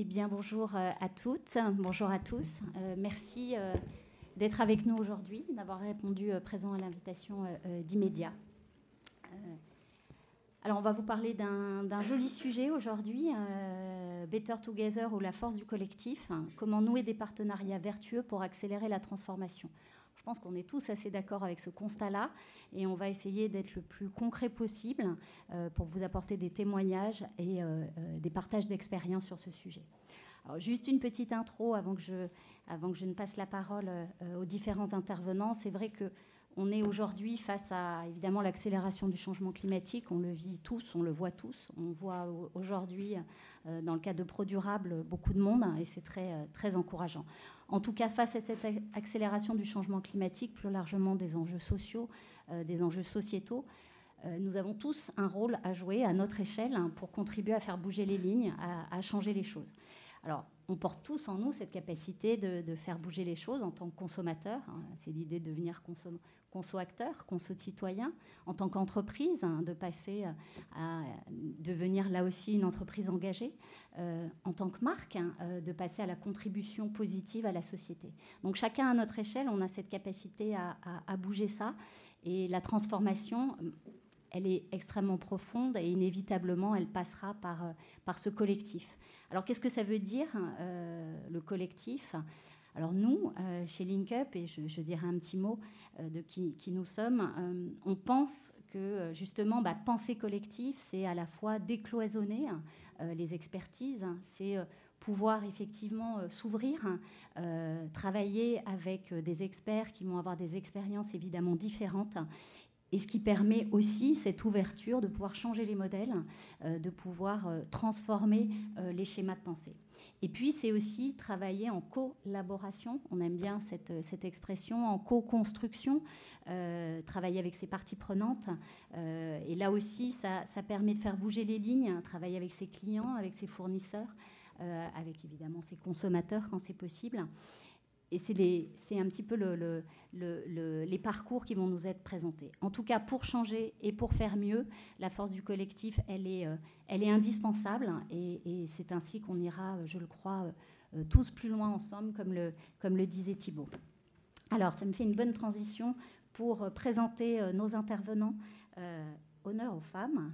Eh bien, bonjour euh, à toutes, bonjour à tous. Euh, merci euh, d'être avec nous aujourd'hui, d'avoir répondu présent à l'invitation d'immédiat. alors, on va vous parler d'un joli sujet aujourd'hui, Better Together ou la force du collectif. comment nouer des partenariats vertueux pour accélérer la transformation pense qu'on est tous assez d'accord avec ce constat-là et on va essayer d'être le plus concret possible euh, pour vous apporter des témoignages et euh, euh, des partages d'expériences sur ce sujet. Alors, juste une petite intro avant que je, avant que je ne passe la parole aux différents intervenants. C'est vrai que on est aujourd'hui face à évidemment l'accélération du changement climatique. On le vit tous, on le voit tous. On voit aujourd'hui, dans le cas de ProDurable, beaucoup de monde et c'est très, très encourageant. En tout cas, face à cette accélération du changement climatique, plus largement des enjeux sociaux, euh, des enjeux sociétaux, nous avons tous un rôle à jouer à notre échelle hein, pour contribuer à faire bouger les lignes, à, changer les choses. Alors, on porte tous en nous cette capacité de, faire bouger les choses en tant que consommateur. Hein. C'est l'idée de devenir conso-acteur, conso-citoyen, en tant qu'entreprise, hein, de passer à devenir là aussi une entreprise engagée, euh, en tant que marque, hein, euh, de passer à la contribution positive à la société. Donc chacun à notre échelle, on a cette capacité à, bouger ça. Et la transformation, elle est extrêmement profonde et inévitablement, elle passera par, euh, par ce collectif. Alors qu'est-ce que ça veut dire, euh, le collectif? Alors nous, euh, chez LinkUp, et je, dirais un petit mot de qui, nous sommes, on pense que justement, bah, penser collectif, c'est à la fois décloisonner les expertises, c'est pouvoir effectivement s'ouvrir, travailler avec des experts qui vont avoir des expériences évidemment différentes et ce qui permet aussi cette ouverture de pouvoir changer les modèles, euh, de pouvoir euh, transformer euh, les schémas de pensée. Et puis, c'est aussi travailler en collaboration, on aime bien cette, expression, en co-construction, travailler avec ses parties prenantes. et là aussi, ça, ça, permet de faire bouger les lignes, travailler avec ses clients, avec ses fournisseurs, avec évidemment ses consommateurs quand c'est possible et c'est un petit peu les parcours qui vont nous être présentés. En tout cas, pour changer et pour faire mieux, la force du collectif, elle est, euh, indispensable et, c'est ainsi qu'on ira, je le crois, euh, tous plus loin ensemble, comme le, disait Thibault. Alors, ça me fait une bonne transition pour euh, présenter nos intervenants. honneur aux femmes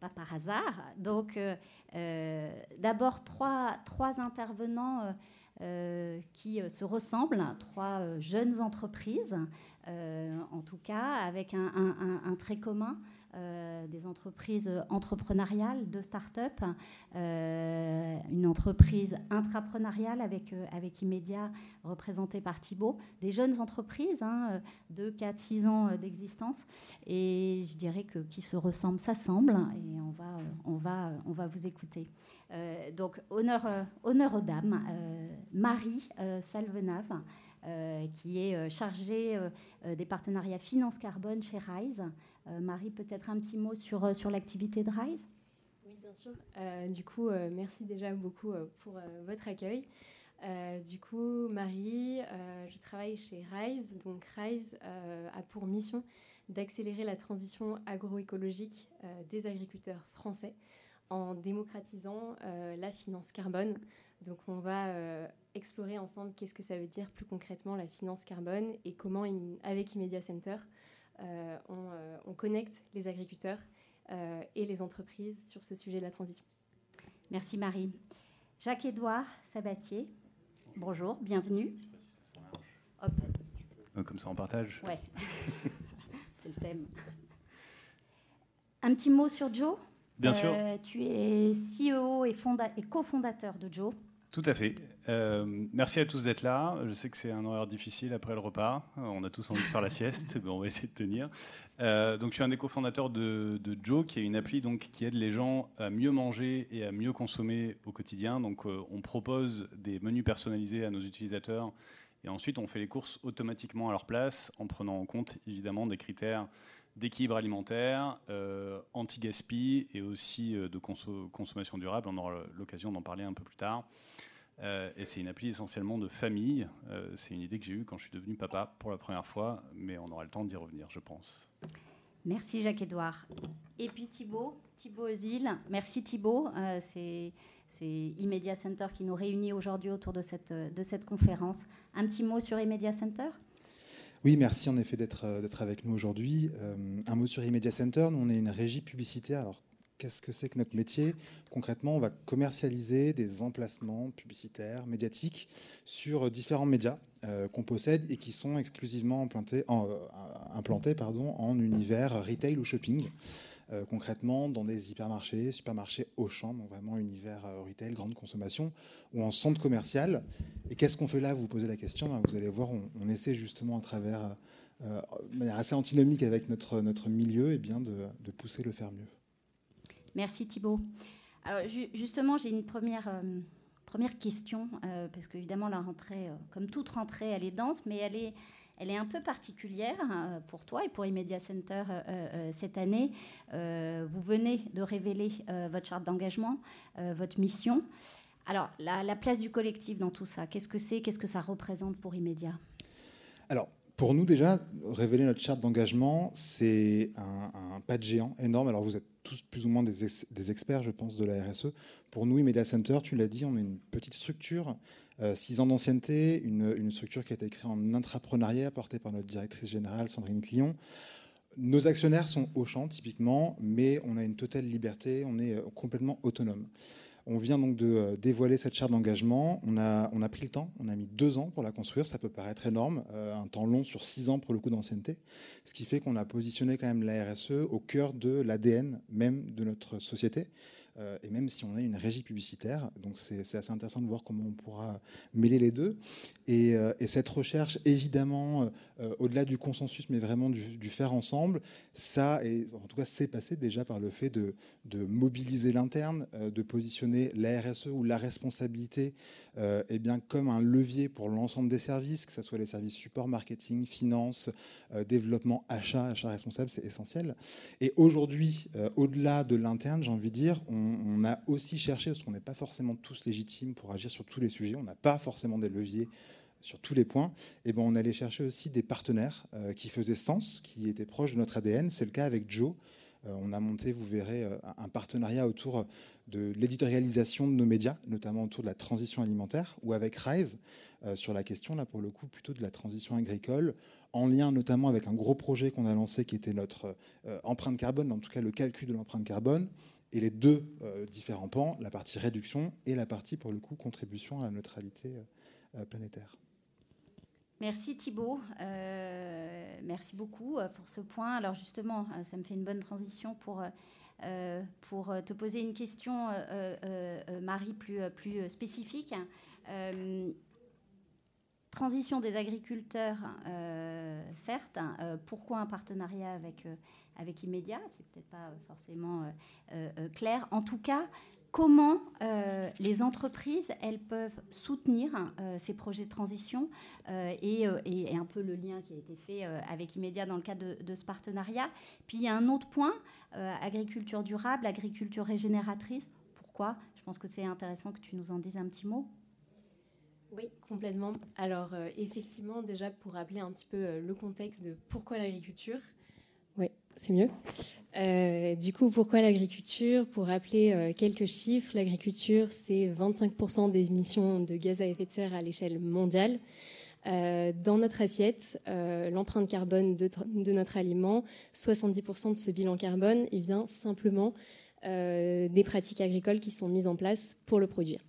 pas par hasard. Donc, d'abord, trois, intervenants euh, qui euh, se ressemblent, trois euh, jeunes entreprises, en tout cas, avec un, trait commun. des entreprises entrepreneuriales de start-up, une entreprise intrapreneuriale avec, avec Immédiat représentée par Thibault, des jeunes entreprises hein, de 4-6 ans d'existence. Et je dirais que qui se ressemblent s'assemblent et on va, on, va, vous écouter. Euh, donc, honneur, euh, honneur aux dames. Euh, Marie Salvenave, qui est chargée des partenariats finance carbone chez RISE. Marie, peut-être un petit mot sur, sur l'activité de RISE? Oui, bien sûr. du coup, merci déjà beaucoup pour votre accueil. du coup, Marie, je travaille chez RISE. Donc, RISE a pour mission d'accélérer la transition agroécologique des agriculteurs français en démocratisant euh, la finance carbone. Donc on va euh, explorer ensemble qu'est-ce que ça veut dire plus concrètement la finance carbone et comment avec Immedia Center euh, on, connecte les agriculteurs et les entreprises sur ce sujet de la transition. Merci Marie. Jacques-Édouard Sabatier, bonjour, bienvenue. Hop. Comme ça on partage Ouais, le thème. Un petit mot sur Joe? Bien sûr. Euh, tu es CEO et, et cofondateur de Joe. Tout à fait. Euh, merci à tous d'être là. Je sais que c'est un horaire difficile après le repas. On a tous envie de faire la sieste, mais on va essayer de tenir. Euh, donc, je suis un des cofondateurs de, Joe, qui est une appli donc, qui aide les gens à mieux manger et à mieux consommer au quotidien. Donc, on propose des menus personnalisés à nos utilisateurs et ensuite on fait les courses automatiquement à leur place en prenant en compte évidemment des critères d'équilibre alimentaire, euh, anti-gaspi et aussi euh, de consommation durable. On aura l'occasion d'en parler un peu plus tard. Euh, et c'est une appli essentiellement de famille. c'est une idée que j'ai eue quand je suis devenu papa pour la première fois, mais on aura le temps d'y revenir, je pense. Merci Jacques-Edouard. Et puis Thibaut, Thibaut Ozil. Merci Thibaut. c'est c'est Immedia Center qui nous réunit aujourd'hui autour de cette, de cette conférence. Un petit mot sur Immedia Center? Oui, merci en effet d'être avec nous aujourd'hui. un mot sur Immedia Center. Nous, on est une régie publicitaire. Alors, qu'est-ce que c'est que notre métier? Concrètement, on va commercialiser des emplacements publicitaires, médiatiques, sur différents médias euh, qu'on possède et qui sont exclusivement implantés en, euh, implantés, pardon, en univers retail ou shopping. Euh, concrètement, dans des hypermarchés, supermarchés Auchan, donc vraiment univers retail, grande consommation, ou en centre commercial. Et qu'est-ce qu'on fait là? Vous posez la question. Ben, vous allez voir, on, essaie justement à travers, de manière assez antinomique avec notre, notre milieu, et eh bien de, pousser le faire mieux. Merci Thibault. Alors justement, j'ai une première, euh, première question, euh, parce qu'évidemment, la rentrée, euh, comme toute rentrée, elle est dense, mais elle est, elle est un peu particulière pour toi et pour Immedia Center cette année. vous venez de révéler votre charte d'engagement, votre mission. Alors, la, la, place du collectif dans tout ça, qu'est-ce que c'est Qu'est-ce que ça représente pour Immedia Alors, pour nous, déjà, révéler notre charte d'engagement, c'est un, pas de géant énorme. Alors, vous êtes tous plus ou moins des, experts, je pense, de la RSE. Pour nous, Media Center, tu l'as dit, on est une petite structure, euh, six ans d'ancienneté, une, structure qui a été créée en intrapreneuriat, portée par notre directrice générale, Sandrine Clion. Nos actionnaires sont au champ, typiquement, mais on a une totale liberté, on est euh, complètement autonome. On vient donc de euh, dévoiler cette charte d'engagement. On a, on a pris le temps, on a mis deux ans pour la construire. Ça peut paraître énorme, euh, un temps long sur six ans pour le coup d'ancienneté. Ce qui fait qu'on a positionné quand même la RSE au cœur de l'ADN même de notre société. Euh, et même si on a une régie publicitaire. Donc c'est assez intéressant de voir comment on pourra mêler les deux. Et, euh, cette recherche, évidemment, euh, au-delà du consensus, mais vraiment du, faire ensemble, ça, en tout cas, c'est passé déjà par le fait de mobiliser l'interne, de positionner la RSE ou la responsabilité euh, eh bien, comme un levier pour l'ensemble des services, que ce soit les services support, marketing, finance, euh, développement, achat, achat responsable, c'est essentiel. Et aujourd'hui, euh, au-delà de l'interne, j'ai envie de dire, on, a aussi cherché, parce qu'on n'est pas forcément tous légitimes pour agir sur tous les sujets, on n'a pas forcément des leviers sur tous les points, eh ben on allait chercher aussi des partenaires qui faisaient sens, qui étaient proches de notre ADN. C'est le cas avec Joe. On a monté, vous verrez, un partenariat autour de l'éditorialisation de nos médias, notamment autour de la transition alimentaire, ou avec Rise, euh, sur la question, là pour le coup, plutôt de la transition agricole, en lien notamment avec un gros projet qu'on a lancé qui était notre euh, empreinte carbone, en tout cas le calcul de l'empreinte carbone, et les deux euh, différents pans, la partie réduction et la partie, pour le coup, contribution à la neutralité planétaire. Merci Thibault, merci beaucoup pour ce point. Alors justement, ça me fait une bonne transition pour euh, pour te poser une question, euh, euh, Marie, plus, plus spécifique. transition des agriculteurs, certes. pourquoi un partenariat avec, avec Immédiat C'est peut-être pas forcément clair. En tout cas, comment euh, les entreprises, elles peuvent soutenir euh, ces projets de transition euh, et, un peu le lien qui a été fait avec Immédiat dans le cadre de, ce partenariat. Puis il y a un autre point, agriculture durable, agriculture régénératrice. Pourquoi? Je pense que c'est intéressant que tu nous en dises un petit mot. Oui, complètement. Alors effectivement, déjà pour rappeler un petit peu le contexte de pourquoi l'agriculture, c'est mieux. Euh, du coup, pourquoi l'agriculture? Pour rappeler euh, quelques chiffres, l'agriculture, c'est 25% des émissions de gaz à effet de serre à l'échelle mondiale. Euh, dans notre assiette, l'empreinte carbone de, de, notre aliment, 70% de ce bilan carbone, il vient simplement des pratiques agricoles qui sont mises en place pour le produire.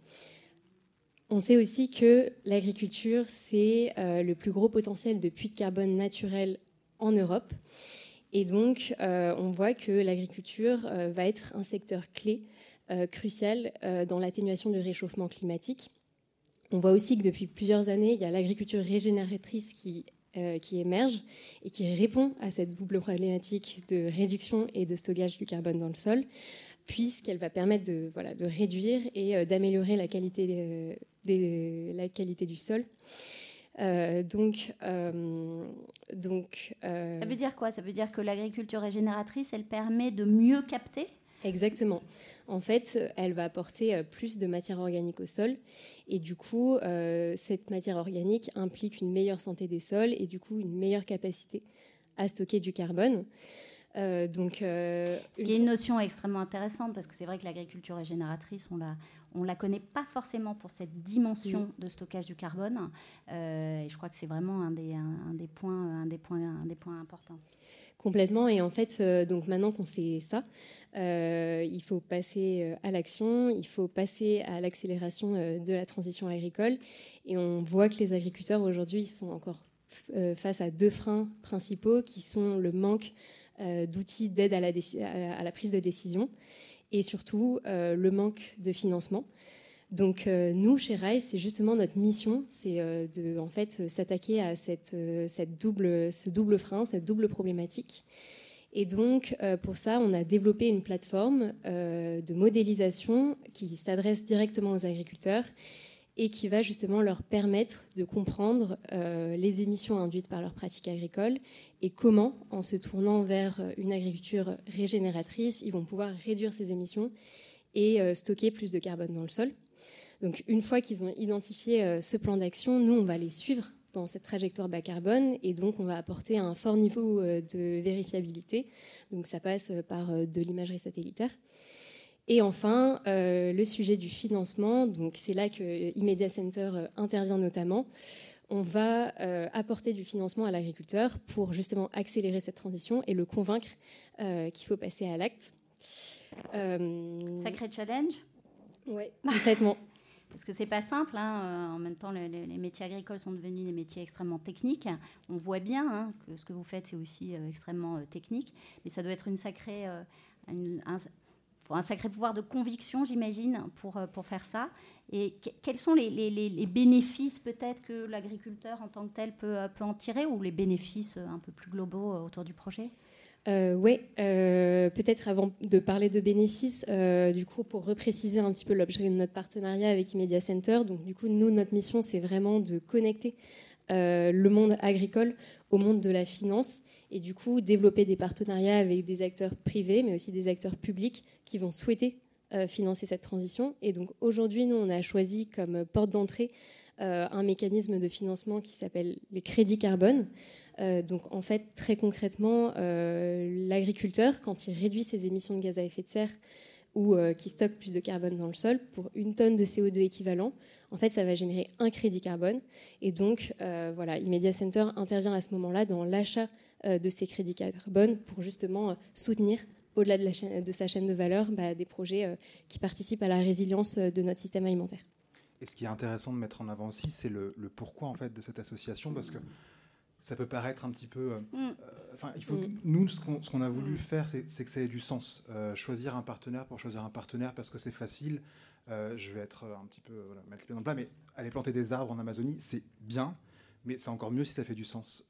On sait aussi que l'agriculture, c'est le plus gros potentiel de puits de carbone naturel en Europe. Et donc, euh, on voit que l'agriculture euh, va être un secteur clé, euh, crucial dans l'atténuation du réchauffement climatique. On voit aussi que depuis plusieurs années, il y a l'agriculture régénératrice qui, émerge et qui répond à cette double problématique de réduction et de stockage du carbone dans le sol, puisqu'elle va permettre de, réduire et d'améliorer la qualité du sol. Euh, donc, euh, donc euh, ça veut dire quoi? Ça veut dire que l'agriculture régénératrice, elle permet de mieux capter? Exactement. En fait, elle va apporter plus de matière organique au sol. Et du coup, cette matière organique implique une meilleure santé des sols et du coup une meilleure capacité à stocker du carbone. donc, Ce qui est une notion extrêmement intéressante parce que c'est vrai que l'agriculture est génératrice, on la, on la connaît pas forcément pour cette dimension mm. de stockage du carbone. et je crois que c'est vraiment un des, un, des points, un, des points, un des points importants. Complètement. Et en fait, euh, donc maintenant qu'on sait ça, euh, il faut passer euh, à l'action, il faut passer à l'accélération de la transition agricole. Et on voit que les agriculteurs aujourd'hui se font encore face à deux freins principaux qui sont le manque d'outils d'aide à la, prise de décision et surtout le manque de financement. Donc euh, nous, chez RISE, c'est justement notre mission, c'est euh, de en fait s'attaquer à euh, cette, double, ce double frein, cette double problématique. Et donc pour ça, on a développé une plateforme de modélisation qui s'adresse directement aux agriculteurs et qui va justement leur permettre de comprendre les émissions induites par leurs pratiques agricoles et comment, en se tournant vers une agriculture régénératrice, ils vont pouvoir réduire ces émissions et stocker plus de carbone dans le sol. Donc une fois qu'ils ont identifié euh, ce plan d'action, nous, on va les suivre dans cette trajectoire bas carbone et donc on va apporter un fort niveau euh, de vérifiabilité. Donc ça passe euh, par de l'imagerie satellitaire. Et enfin, le sujet du financement, donc c'est là que Immedia Center intervient notamment. On va apporter du financement à l'agriculteur pour justement accélérer cette transition et le convaincre qu'il faut passer à l'acte. Sacré challenge Oui, complètement. Parce que c'est pas simple. Hein. Euh, en même temps, les, métiers agricoles sont devenus des métiers extrêmement techniques. On voit bien hein, que ce que vous faites, c'est aussi euh, extrêmement euh, technique. Mais ça doit être une sacrée, un, sacré pouvoir de conviction, j'imagine, pour, pour faire ça. Et quels sont les, les bénéfices peut-être que l'agriculteur en tant que tel peut, peut en tirer ou les bénéfices un peu plus globaux autour du projet? Euh, oui, euh, peut-être avant de parler de bénéfices, euh, du coup, pour repréciser un petit peu l'objet de notre partenariat avec Immedia Center. Donc, du coup, nous, notre mission, c'est vraiment de connecter le monde agricole au monde de la finance et du coup, développer des partenariats avec des acteurs privés, mais aussi des acteurs publics qui vont souhaiter financer cette transition. Et donc, aujourd'hui, nous, on a choisi comme porte d'entrée un mécanisme de financement qui s'appelle les crédits carbone. Euh, donc en fait, très concrètement, euh, l'agriculteur, quand il réduit ses émissions de gaz à effet de serre ou euh, qui stocke plus de carbone dans le sol, pour une tonne de CO2 équivalent, en fait, ça va générer un crédit carbone. Et donc, voilà, Immedia Center intervient à ce moment-là dans l'achat de ces crédits carbone pour justement soutenir au-delà de, sa chaîne de valeur, bah, des projets qui participent à la résilience de notre système alimentaire. Et ce qui est intéressant de mettre en avant aussi, c'est le, le, pourquoi en fait de cette association, parce que ça peut paraître un petit peu. Euh, mm. euh, enfin, il faut mm. nous, ce qu'on a voulu mm. faire, c'est que ça ait du sens. Euh, choisir un partenaire pour choisir un partenaire parce que c'est facile. je vais être un petit peu mettre le pied dans le plat, mais aller planter des arbres en Amazonie, c'est bien, mais c'est encore mieux si ça fait du sens.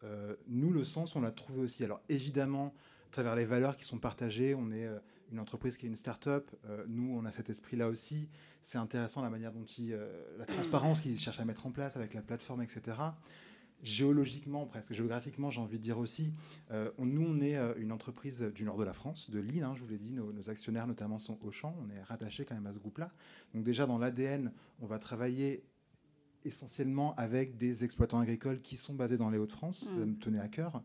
nous, le sens, on l'a trouvé aussi. Alors évidemment, à travers les valeurs qui sont partagées, on est une entreprise qui est une start-up. nous, on a cet esprit-là aussi. C'est intéressant la manière dont il, la transparence qu'ils cherchent à mettre en place avec la plateforme, etc géologiquement, presque géographiquement, j'ai envie de dire aussi. Euh, nous, on est euh, une entreprise du nord de la France, de Lille, hein, je vous l'ai dit, nos, actionnaires notamment sont Auchan, on est rattaché quand même à ce groupe-là. Donc déjà, dans l'ADN, on va travailler essentiellement avec des exploitants agricoles qui sont basés dans les Hauts-de-France, ça me tenait à cœur,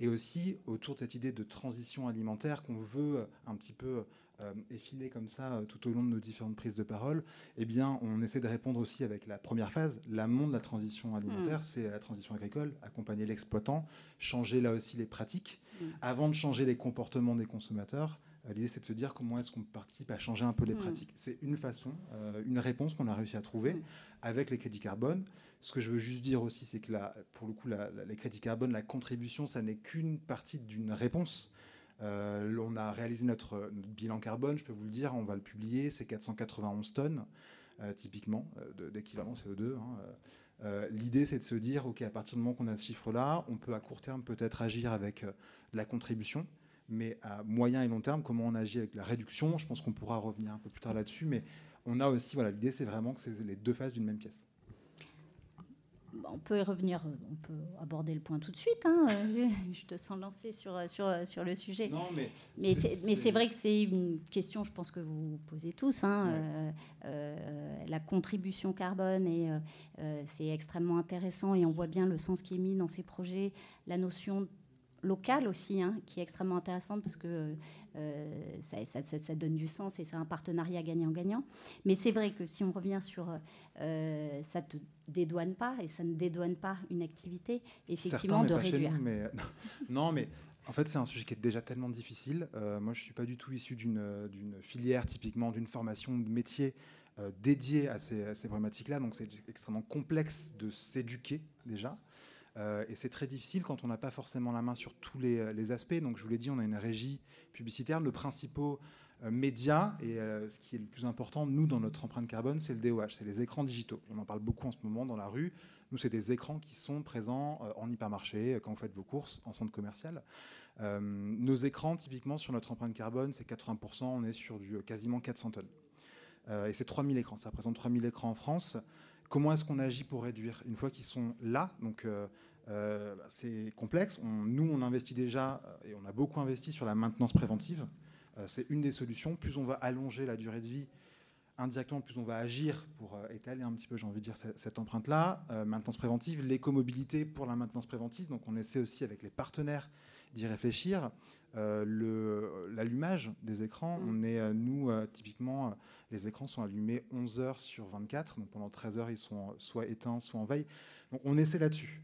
et aussi autour de cette idée de transition alimentaire qu'on veut euh, un petit peu euh, effiler comme ça euh, tout au long de nos différentes prises de parole, eh bien, on essaie de répondre aussi avec la première phase, l'amont de la transition alimentaire, mm. c'est la transition agricole, accompagner l'exploitant, changer là aussi les pratiques, mm. avant de changer les comportements des consommateurs. Euh, l'idée, c'est de se dire comment est-ce qu'on participe à changer un peu les mm. pratiques. C'est une façon, une réponse qu'on a réussi à trouver avec les crédits carbone. Ce que je veux juste dire aussi, c'est que là, pour le coup, les crédits carbone, la contribution, ça n'est qu'une partie d'une réponse. Euh, on a réalisé notre, bilan carbone, je peux vous le dire, on va le publier, c'est 491 tonnes, euh, typiquement, euh, d'équivalent CO2. Hein, l'idée, c'est de se dire, OK, à partir du moment qu'on a ce chiffre-là, on peut à court terme peut-être agir avec de la contribution, mais à moyen et long terme, comment on agit avec la réduction Je pense qu'on pourra revenir un peu plus tard là-dessus, mais on a aussi, voilà, l'idée, c'est vraiment que c'est les deux faces d'une même pièce on peut y revenir, euh, on peut aborder le point tout de suite. Hein, euh, je te sens lancer sur, euh, sur, sur le sujet. mais mais c'est vrai que c'est une question, je pense que vous posez tous. Hein, la contribution carbone, et c'est extrêmement intéressant et on voit bien le sens qui est mis dans ces projets, la notion locale aussi, hein, qui est extrêmement intéressante parce que euh, ça, donne du sens et c'est un partenariat gagnant-gagnant. Mais c'est vrai que si on revient sur euh, ça ne te dédouane pas et ça ne dédouane pas une activité, effectivement, de réduire. mais, non, mais en fait, c'est un sujet qui est déjà tellement difficile. Euh, moi, je ne suis pas du tout issu d'une filière, typiquement d'une formation de métier dédiée à ces, ces problématiques-là. Donc, c'est extrêmement complexe de s'éduquer déjà. Euh, et c'est très difficile quand on n'a pas forcément la main sur tous les, aspects. Donc je vous l'ai dit, on a une régie publicitaire. Le principaux euh, médias, et euh, ce qui est le plus important, nous, dans notre empreinte carbone, c'est le DOH, c'est les écrans digitaux. On en parle beaucoup en ce moment dans la rue. Nous, c'est des écrans qui sont présents en hypermarché, quand vous faites vos courses, en centre commercial. nos écrans, typiquement, sur notre empreinte carbone, c'est 80%, on est sur du quasiment 400 tonnes. et c'est 3000 écrans, ça représente 3000 écrans en France. Comment est-ce qu'on agit pour réduire Une fois qu'ils sont là, donc euh, euh, bah, c'est complexe. nous, on investit déjà, euh, et on a beaucoup investi sur la maintenance préventive. c'est une des solutions. Plus on va allonger la durée de vie, indirectement, plus on va agir pour étaler un petit peu, j'ai envie de dire, cette, empreinte-là. maintenance préventive, l'écomobilité pour la maintenance préventive. Donc on essaie aussi avec les partenaires d'y réfléchir. Euh, l'allumage des écrans, on est, euh, nous, euh, typiquement, les écrans sont allumés 11 heures sur 24, donc pendant 13 heures, ils sont soit éteints, soit en veille. Donc on essaie là-dessus.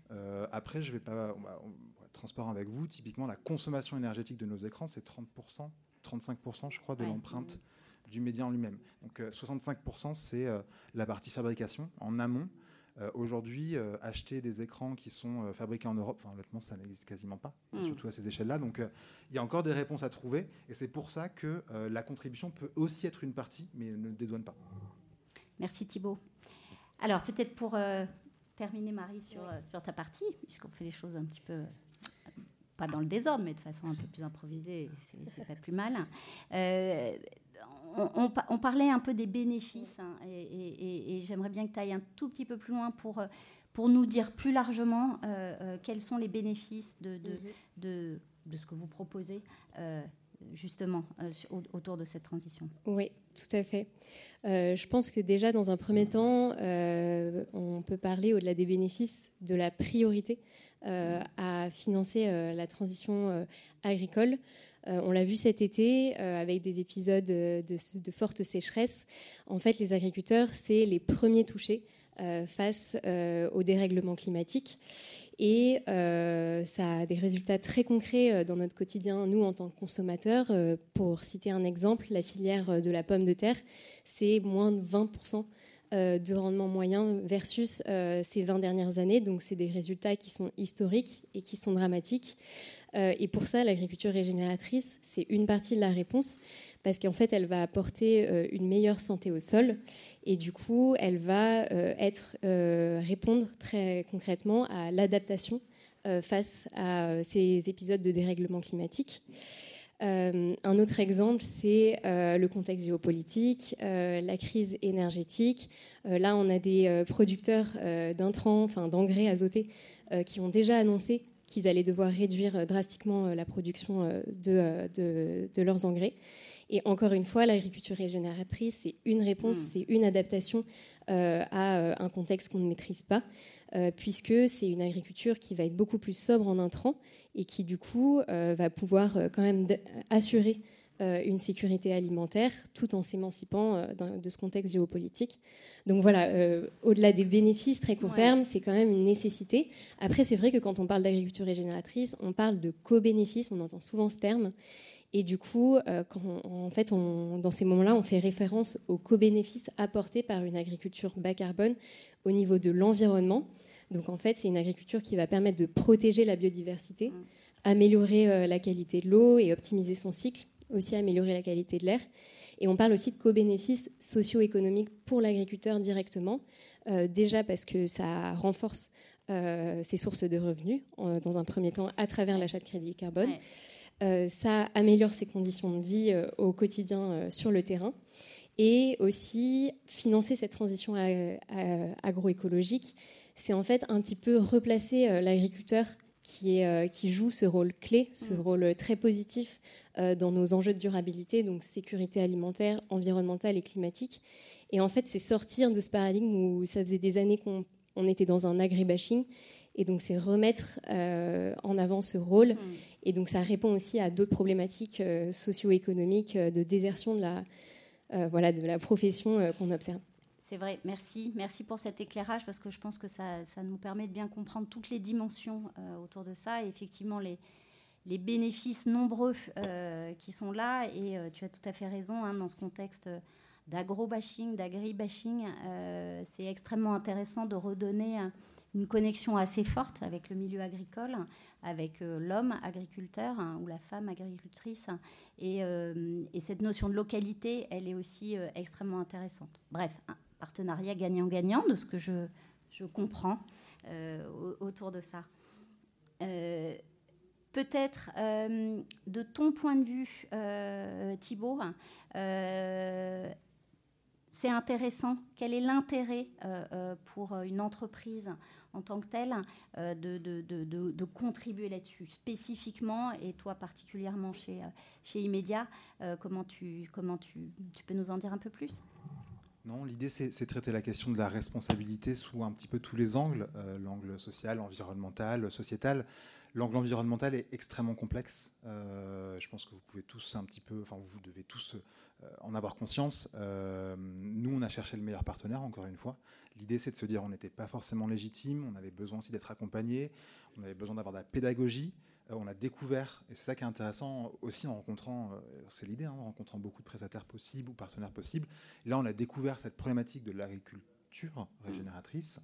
après, je vais pas, on va, être transparent avec vous, typiquement, la consommation énergétique de nos écrans, c'est 30%, 35%, je crois, de l'empreinte du média en lui-même. Donc 65%, c'est la partie fabrication en amont. Euh, aujourd'hui, euh, acheter des écrans qui sont euh, fabriqués en Europe, honnêtement, ça n'existe quasiment pas, mm. surtout à ces échelles-là. Donc, il y a encore des réponses à trouver, et c'est pour ça que la contribution peut aussi être une partie, mais ne dédouane pas. Merci Thibault. Alors, peut-être pour terminer, Marie, sur, sur ta partie, puisqu'on fait les choses un petit peu pas dans le désordre, mais de façon un peu plus improvisée, c'est pas plus mal. On, parlait un peu des bénéfices hein, et, j'aimerais bien que tu ailles un tout petit peu plus loin pour, euh, pour nous dire plus largement euh, euh, quels sont les bénéfices de, de, mhm. ce que vous proposez justement autour de cette transition. Oui, tout à fait. je pense que déjà, dans un premier temps, on peut parler, au-delà des bénéfices, de la priorité à financer la transition agricole. Euh, on l'a vu cet été euh, avec des épisodes de, de, forte sécheresse. En fait, les agriculteurs, c'est les premiers touchés euh, face au dérèglement climatique. Et ça a des résultats très concrets dans notre quotidien, nous, en tant que consommateurs. pour citer un exemple, la filière de la pomme de terre, c'est moins de 20% de rendement moyen versus ces 20 dernières années. Donc, c'est des résultats qui sont historiques et qui sont dramatiques. Euh, et pour ça, l'agriculture régénératrice, c'est une partie de la réponse, parce qu'en fait, elle va apporter euh, une meilleure santé au sol, et du coup, elle va euh, être, répondre très concrètement à l'adaptation face à ces épisodes de dérèglement climatique. Un autre exemple, c'est le contexte géopolitique, la crise énergétique. là, on a des producteurs d'intrants, enfin d'engrais azotés, qui ont déjà annoncé qu'ils allaient devoir réduire euh, drastiquement euh, la production euh, de, de, leurs engrais. Et encore une fois, l'agriculture régénératrice, c'est une réponse, hmm. c'est une adaptation à un contexte qu'on ne maîtrise pas, puisque c'est une agriculture qui va être beaucoup plus sobre en intrants et qui, du coup, va pouvoir quand même assurer une sécurité alimentaire tout en s'émancipant de ce contexte géopolitique. Donc voilà, euh, au-delà des bénéfices très court terme, c'est quand même une nécessité. Après, c'est vrai que quand on parle d'agriculture régénératrice, on parle de co-bénéfice, on entend souvent ce terme. Et du coup, euh, en fait, dans ces moments-là, on fait référence aux co-bénéfices apportés par une agriculture bas carbone au niveau de l'environnement. Donc en fait, c'est une agriculture qui va permettre de protéger la biodiversité, mm. améliorer euh, la qualité de l'eau et optimiser son cycle, aussi améliorer la qualité de l'air. Et on parle aussi de co-bénéfices socio-économiques pour l'agriculteur directement, euh, déjà parce que ça renforce euh, ses sources de revenus, dans un premier temps à travers l'achat de crédit carbone. Ça améliore ses conditions de vie au quotidien sur le terrain. Et aussi, financer cette transition agroécologique, c'est en fait un petit peu replacer l'agriculteur qui, qui, joue ce rôle clé, ce mm. rôle très positif euh, dans nos enjeux de durabilité, donc sécurité alimentaire, environnementale et climatique. Et en fait, c'est sortir de ce paradigme où ça faisait des années qu'on était dans un agribashing Et donc, c'est remettre en avant ce rôle. Mmh. Et donc, ça répond aussi à d'autres problématiques socio-économiques de désertion de la, voilà, de la profession qu'on observe. C'est vrai, merci. Merci pour cet éclairage parce que je pense que ça, ça nous permet de bien comprendre toutes les dimensions autour de ça. Et effectivement, les, les bénéfices nombreux euh, qui sont là. Et euh, tu as tout à fait raison, hein, dans ce contexte d'agro-bashing, d'agri-bashing, euh, c'est extrêmement intéressant de redonner une connexion assez forte avec le milieu agricole, avec l'homme agriculteur hein, ou la femme agricultrice. Et, et, cette notion de localité, elle est aussi extrêmement intéressante. Bref, un partenariat gagnant-gagnant de ce que je, je comprends autour de ça peut-être euh, de ton point de vue, euh, Thibault, euh, c'est intéressant. Quel est l'intérêt pour une entreprise en tant que telle de, contribuer là-dessus spécifiquement et toi particulièrement chez, chez Immédiat Comment, tu, comment tu, tu peux nous en dire un peu plus? Non, l'idée c'est traiter la question de la responsabilité sous un petit peu tous les angles, l'angle social, environnemental, sociétal. L'angle environnemental est extrêmement complexe. Euh, je pense que vous pouvez tous un petit peu, enfin vous devez tous euh, en avoir conscience. Euh, nous, on a cherché le meilleur partenaire, encore une fois. L'idée, c'est de se dire, on n'était pas forcément légitime, on avait besoin aussi d'être accompagné, on avait besoin d'avoir de la pédagogie. on a découvert, et c'est ça qui est intéressant aussi en rencontrant, c'est l'idée, hein, en rencontrant beaucoup de prestataires possibles ou partenaires possibles. là, on a découvert cette problématique de l'agriculture régénératrice.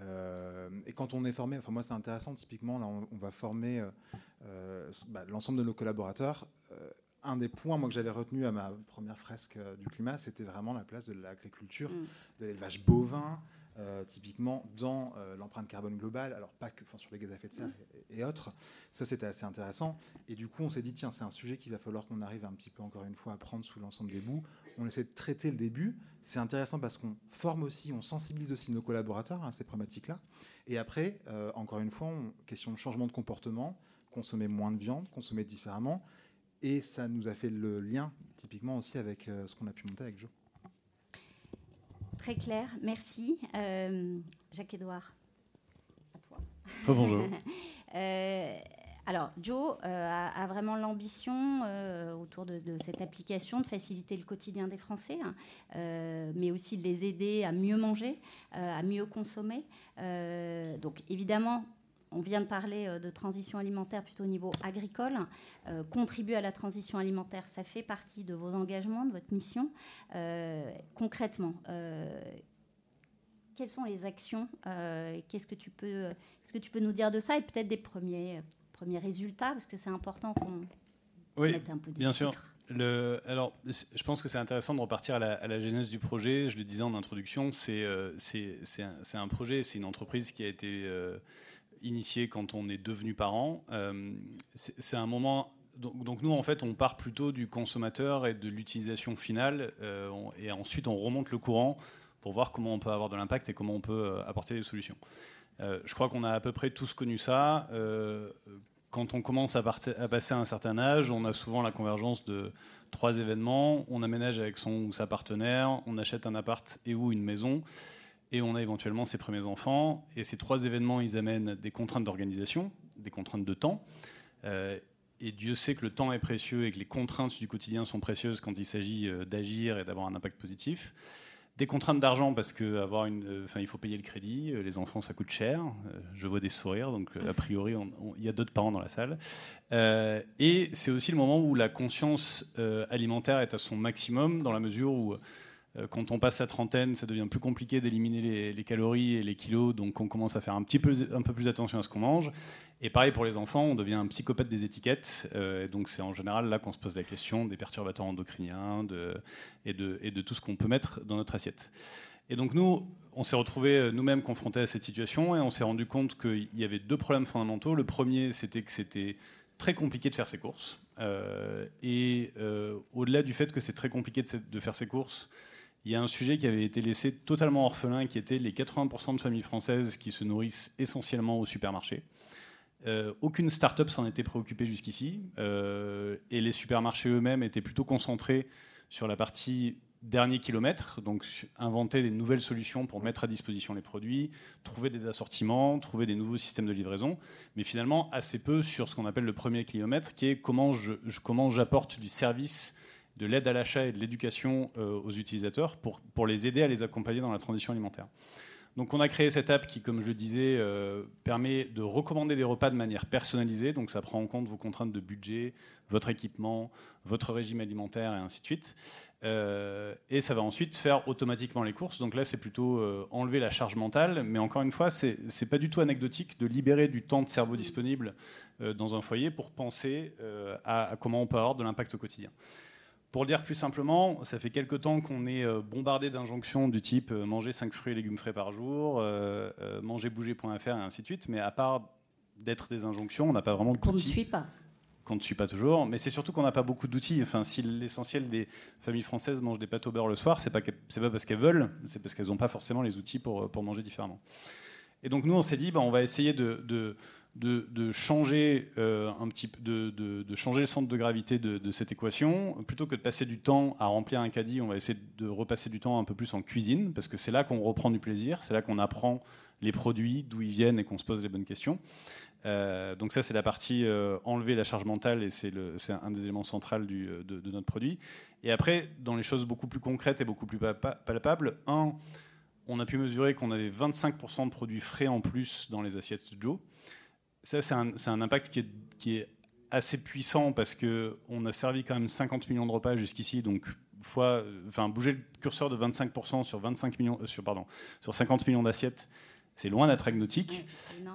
Euh, et quand on est formé, enfin moi c'est intéressant, typiquement là on, va former euh, euh, bah, l'ensemble de nos collaborateurs. un des points moi que j'avais retenu à ma première fresque du climat, c'était vraiment la place de l'agriculture, mm. de l'élevage bovin, euh, typiquement dans euh, l'empreinte carbone globale, alors pas que sur les gaz à effet de serre et, autres. Ça, c'était assez intéressant. Et du coup, on s'est dit, tiens, c'est un sujet qu'il va falloir qu'on arrive un petit peu, encore une fois, à prendre sous l'ensemble des bouts. On essaie de traiter le début. C'est intéressant parce qu'on forme aussi, on sensibilise aussi nos collaborateurs à ces problématiques-là. Et après, euh, encore une fois, question de changement de comportement, consommer moins de viande, consommer différemment. Et ça nous a fait le lien, typiquement aussi, avec ce qu'on a pu monter avec Joe. Très clair, merci. Euh, Jacques-Édouard, à toi. Oh, bonjour. Euh, alors, Joe euh, a, vraiment l'ambition autour de, cette application de faciliter le quotidien des Français, hein, mais aussi de les aider à mieux manger, à mieux consommer. donc, évidemment, on vient de parler euh, de transition alimentaire plutôt au niveau agricole. Euh, contribuer à la transition alimentaire, ça fait partie de vos engagements, de votre mission. Euh, concrètement, quelles sont les actions Qu'est-ce que tu peux, ce que tu peux nous dire de ça et peut-être des premiers, premiers résultats parce que c'est important qu'on mette un peu de bien sûr. Le, alors, je pense que c'est intéressant de repartir à la, genèse du projet. Je le disais en introduction, c'est c'est un, un, projet, c'est une entreprise qui a été initié quand on est devenu parent. Euh, c'est un moment. Donc, nous, en fait, on part plutôt du consommateur et de l'utilisation finale, euh, et ensuite on remonte le courant pour voir comment on peut avoir de l'impact et comment on peut euh, apporter des solutions. je crois qu'on a à peu près tous connu ça. quand on commence à, à, passer un certain âge, on a souvent la convergence de trois événements. On aménage avec son ou sa partenaire, on achète un appart et ou une maison et on a éventuellement ses premiers enfants. Et ces trois événements, ils amènent des contraintes d'organisation, des contraintes de temps. Euh, et Dieu sait que le temps est précieux et que les contraintes du quotidien sont précieuses quand il s'agit euh, d'agir et d'avoir un impact positif. Des contraintes d'argent parce que avoir une, euh, enfin, il faut payer le crédit, les enfants ça coûte cher. je vois des sourires, donc a priori il y a d'autres parents dans la salle. et c'est aussi le moment où la conscience alimentaire est à son maximum dans la mesure où quand on passe la trentaine, ça devient plus compliqué d'éliminer les, calories et les kilos, donc on commence à faire un, petit peu, un peu plus attention à ce qu'on mange. Et pareil pour les enfants, on devient un psychopathe des étiquettes. Euh, donc c'est en général là qu'on se pose la question des perturbateurs endocriniens et, de, tout ce qu'on peut mettre dans notre assiette. Et donc nous, on s'est retrouvés euh, nous-mêmes confrontés à cette situation et on s'est rendu compte qu'il y avait deux problèmes fondamentaux. Le premier, c'était que c'était très compliqué de faire ses courses. et au-delà du fait que c'est très compliqué de faire ses courses, il y a un sujet qui avait été laissé totalement orphelin, qui était les 80% de familles françaises qui se nourrissent essentiellement au supermarché. Euh, aucune start-up s'en était préoccupée jusqu'ici, euh, et les supermarchés eux-mêmes étaient plutôt concentrés sur la partie dernier kilomètre, donc inventer des nouvelles solutions pour mettre à disposition les produits, trouver des assortiments, trouver des nouveaux systèmes de livraison, mais finalement assez peu sur ce qu'on appelle le premier kilomètre, qui est comment je, comment j'apporte du service, de l'aide à l'achat et de l'éducation euh, aux utilisateurs pour, pour les aider à les accompagner dans la transition alimentaire. Donc on a créé cette app qui, comme je le disais, euh, permet de recommander des repas de manière personnalisée. Donc ça prend en compte vos contraintes de budget, votre équipement, votre régime alimentaire et ainsi de suite. Euh, et ça va ensuite faire automatiquement les courses. Donc là, c'est plutôt enlever la charge mentale. Mais encore une fois, c'est n'est pas du tout anecdotique de libérer du temps de cerveau disponible dans un foyer pour penser à, comment on peut avoir de l'impact au quotidien. Pour le dire plus simplement, ça fait quelque temps qu'on est euh, bombardé d'injonctions du type euh, manger 5 fruits et légumes frais par jour, euh, manger bouger.fr et ainsi de suite, mais à part d'être des injonctions, on n'a pas vraiment d'outils. Qu'on ne suit pas. Qu'on ne suit pas toujours, mais c'est surtout qu'on n'a pas beaucoup d'outils. Enfin, si l'essentiel des familles françaises mangent des pâtes au beurre le soir, c'est pas pas parce qu'elles veulent, c'est parce qu'elles n'ont pas forcément les outils pour, pour manger différemment. Et donc nous, on s'est dit, bah, on va essayer de de, changer, euh, un petit, de, de, changer le centre de gravité de, cette équation. Plutôt que de passer du temps à remplir un caddie, on va essayer de repasser du temps un peu plus en cuisine, parce que c'est là qu'on reprend du plaisir, c'est là qu'on apprend les produits, d'où ils viennent et qu'on se pose les bonnes questions. Euh, donc ça, c'est la partie euh, enlever la charge mentale et c'est un des éléments centraux de, de, notre produit. Et après, dans les choses beaucoup plus concrètes et beaucoup plus palpables, un, on a pu mesurer qu'on avait 25% de produits frais en plus dans les assiettes de Joe ça, c'est un, impact qui est, assez puissant parce qu'on a servi quand même 50 millions de repas jusqu'ici, donc fois, enfin, bouger le curseur de 25% sur, 25 millions, euh, sur, pardon, sur 50 millions d'assiettes, c'est loin d'être agnotique.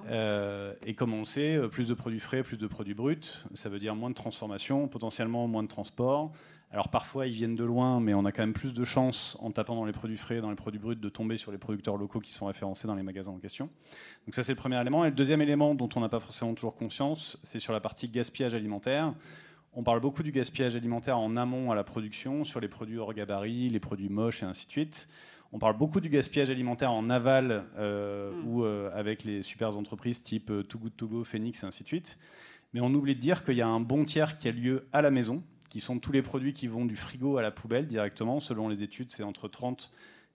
Euh, et comme on le sait, euh, plus de produits frais, plus de produits bruts, ça veut dire moins de transformation, potentiellement moins de transport, alors parfois ils viennent de loin, mais on a quand même plus de chances en tapant dans les produits frais, dans les produits bruts, de tomber sur les producteurs locaux qui sont référencés dans les magasins en question. Donc ça c'est le premier élément. Et le deuxième élément dont on n'a pas forcément toujours conscience, c'est sur la partie gaspillage alimentaire. On parle beaucoup du gaspillage alimentaire en amont à la production, sur les produits hors gabarit, les produits moches et ainsi de suite. On parle beaucoup du gaspillage alimentaire en aval euh, mm. ou euh, avec les super entreprises type euh, Too Good To Go, Phoenix et ainsi de suite. Mais on oublie de dire qu'il y a un bon tiers qui a lieu à la maison, qui sont tous les produits qui vont du frigo à la poubelle directement. Selon les études, c'est entre 30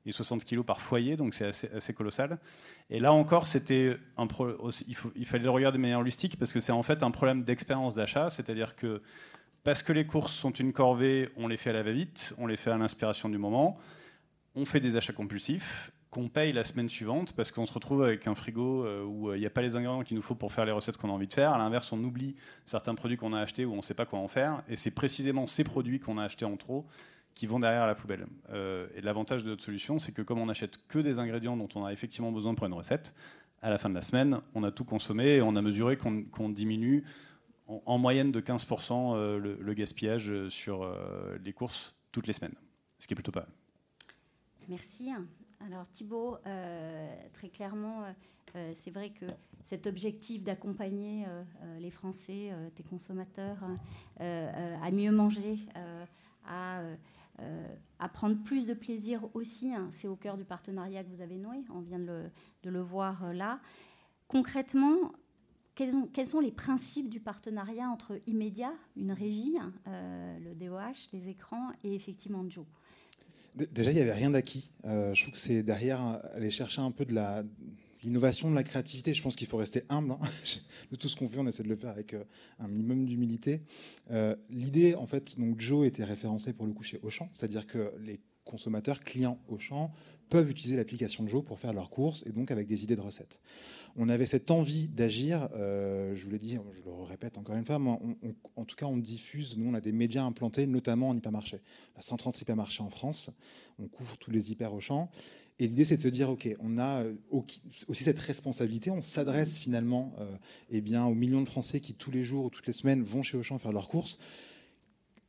et 60 kilos par foyer, donc c'est assez, colossal. Et là encore, c'était un il, il, fallait le regarder de manière holistique parce que c'est en fait un problème d'expérience d'achat, c'est-à-dire que parce que les courses sont une corvée, on les fait à la va-vite, on les fait à l'inspiration du moment, on fait des achats compulsifs qu'on paye la semaine suivante parce qu'on se retrouve avec un frigo euh, où euh, il n'y a pas les ingrédients qu'il nous faut pour faire les recettes qu'on a envie de faire. À l'inverse, on oublie certains produits qu'on a achetés où on ne sait pas quoi en faire. Et c'est précisément ces produits qu'on a achetés en trop qui vont derrière la poubelle. Euh, et l'avantage de notre solution, c'est que comme on n'achète que des ingrédients dont on a effectivement besoin pour une recette, à la fin de la semaine, on a tout consommé et on a mesuré qu'on diminue en, moyenne de 15% le, le, gaspillage sur les courses toutes les semaines, ce qui est plutôt pas mal. Merci. Alors Thibault, euh, très clairement, euh, euh, c'est vrai que cet objectif d'accompagner les Français, tes consommateurs, à mieux manger, à, prendre plus de plaisir aussi, hein, c'est au cœur du partenariat que vous avez noué, on vient de le, voir là. Concrètement, quels, quels, sont les principes du partenariat entre Immédiat, une régie, hein, le DOH, les écrans, et effectivement Joe? Déjà, il n'y avait rien d'acquis. Euh, je trouve que c'est derrière aller chercher un peu de l'innovation, de la créativité. Je pense qu'il faut rester humble. Hein. De tout ce qu'on fait, on essaie de le faire avec euh, un minimum d'humilité. Euh, l'idée, en fait, donc Joe était référencé pour le coup chez Auchan, c'est-à-dire que les consommateurs, clients Auchan, peuvent utiliser l'application de Joe pour faire leurs courses et donc avec des idées de recettes. On avait cette envie d'agir, euh, je vous l'ai dit, je le répète encore une fois, en tout cas on diffuse, nous on a des médias implantés notamment en hypermarché. On a 130 hypermarchés en France, on couvre tous les hyper au. Et l'idée, c'est de se dire, OK, on a euh, aussi cette responsabilité, on s'adresse finalement euh, eh bien, aux millions de Français qui, tous les jours ou toutes les semaines, vont chez Auchan faire leurs courses.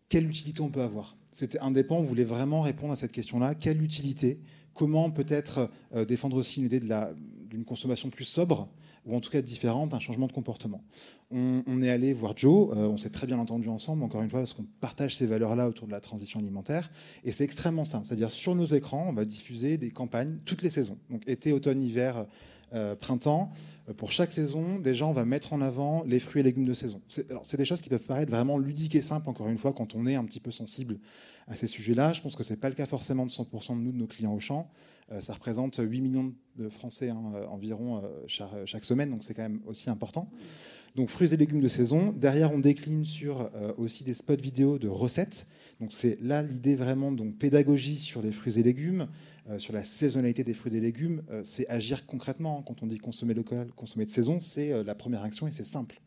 Quelle utilité on peut avoir? C'était indépendant, on voulait vraiment répondre à cette question-là. Quelle utilité Comment peut-être euh, défendre aussi une idée d'une consommation plus sobre ou en tout cas différente, un changement de comportement. On, est allé voir Joe, euh, on s'est très bien entendu ensemble, encore une fois, parce qu'on partage ces valeurs-là autour de la transition alimentaire, et c'est extrêmement simple. C'est-à-dire sur nos écrans, on va diffuser des campagnes toutes les saisons, donc été, automne, hiver, printemps. Pour chaque saison, déjà, on va mettre en avant les fruits et légumes de saison. C'est des choses qui peuvent paraître vraiment ludiques et simples, encore une fois, quand on est un petit peu sensible à ces sujets-là. Je pense que ce n'est pas le cas forcément de 100% de nous, de nos clients au champ. ça représente 8 millions de Français hein, environ chaque, chaque, semaine, donc c'est quand même aussi important. Donc fruits et légumes de saison. Derrière, on décline sur euh, aussi des spots vidéo de recettes. Donc c'est là l'idée vraiment donc pédagogie sur les fruits et légumes, euh, sur la saisonnalité des fruits et légumes. Euh, c'est agir concrètement. Quand on dit consommer local, consommer de saison, c'est la première action et c'est simple.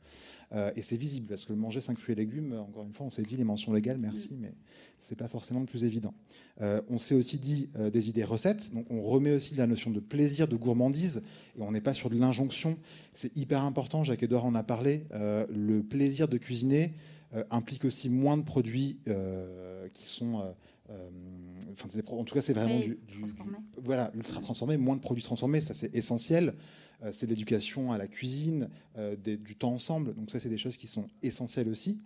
Euh, et c'est visible, parce que manger 5 fruits et légumes, encore une fois, on s'est dit les mentions légales, merci, mm. mais ce n'est pas forcément le plus évident. Euh, on s'est aussi dit euh, des idées recettes, donc on remet aussi la notion de plaisir, de gourmandise, et on n'est pas sur de l'injonction. C'est hyper important, Jacques-Edouard en a parlé, le plaisir de cuisiner implique aussi moins de produits qui sont... Enfin, en tout cas, c'est vraiment du, voilà, ultra transformé, moins de produits transformés, ça c'est essentiel. Euh, c'est l'éducation à la cuisine, euh, du temps ensemble. Donc ça, c'est des choses qui sont essentielles aussi.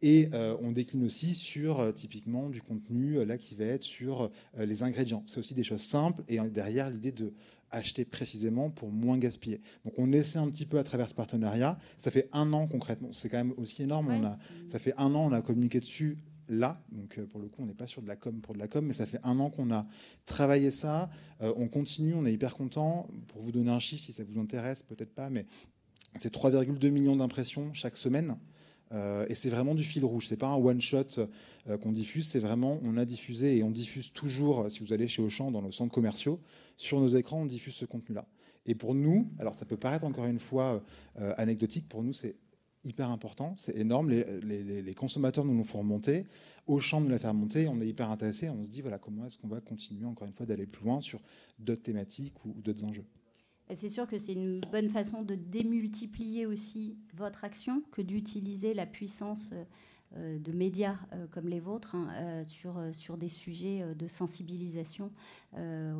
Et euh, on décline aussi sur typiquement du contenu là qui va être sur les ingrédients. C'est aussi des choses simples et derrière l'idée de acheter précisément pour moins gaspiller. Donc on essaie un petit peu à travers ce partenariat. Ça fait un an concrètement. C'est quand même aussi énorme. on a, ça fait un an on a communiqué dessus là. Donc euh, pour le coup, on n'est pas sur de la com pour de la com, mais ça fait un an qu'on a travaillé ça. Euh, on continue, on est hyper content. Pour vous donner un chiffre, si ça vous intéresse, peut-être pas, mais c'est 3,2 millions d'impressions chaque semaine. Euh, et c'est vraiment du fil rouge. C'est pas un one shot qu'on diffuse. C'est vraiment on a diffusé et on diffuse toujours. Si vous allez chez Auchan dans nos centres commerciaux, sur nos écrans, on diffuse ce contenu-là. Et pour nous, alors ça peut paraître encore une fois anecdotique, pour nous c'est hyper important, c'est énorme. Les, consommateurs nous l'ont fait remonter, Auchan nous l'a fait remonter, on est hyper intéressé, on se dit voilà comment est-ce qu'on va continuer encore une fois d'aller plus loin sur d'autres thématiques ou, d'autres enjeux. C'est sûr que c'est une bonne façon de démultiplier aussi votre action que d'utiliser la puissance euh, de médias euh, comme les vôtres hein, euh, sur, sur des sujets de sensibilisation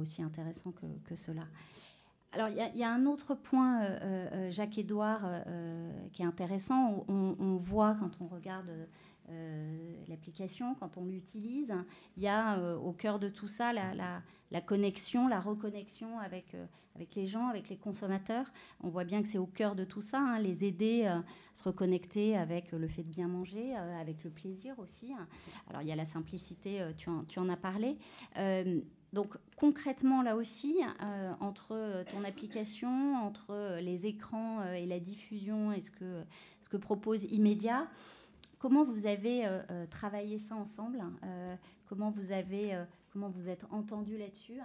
aussi intéressants que cela. Alors, il y, a un autre point, euh, euh, Jacques-Édouard, euh, qui est intéressant. On, voit quand on regarde l'application, quand on l'utilise, il y a au cœur de tout ça la, connexion, la reconnexion avec, les gens, avec les consommateurs. On voit bien que c'est au cœur de tout ça, hein, les aider à se reconnecter avec le fait de bien manger, avec le plaisir aussi. Alors, il y a la simplicité, tu en as parlé. Donc concrètement, là aussi, euh, entre ton application, entre les écrans euh, et la diffusion et ce que, ce que propose Immédiat, comment vous avez euh, travaillé ça ensemble Comment vous avez, comment vous êtes entendu là-dessus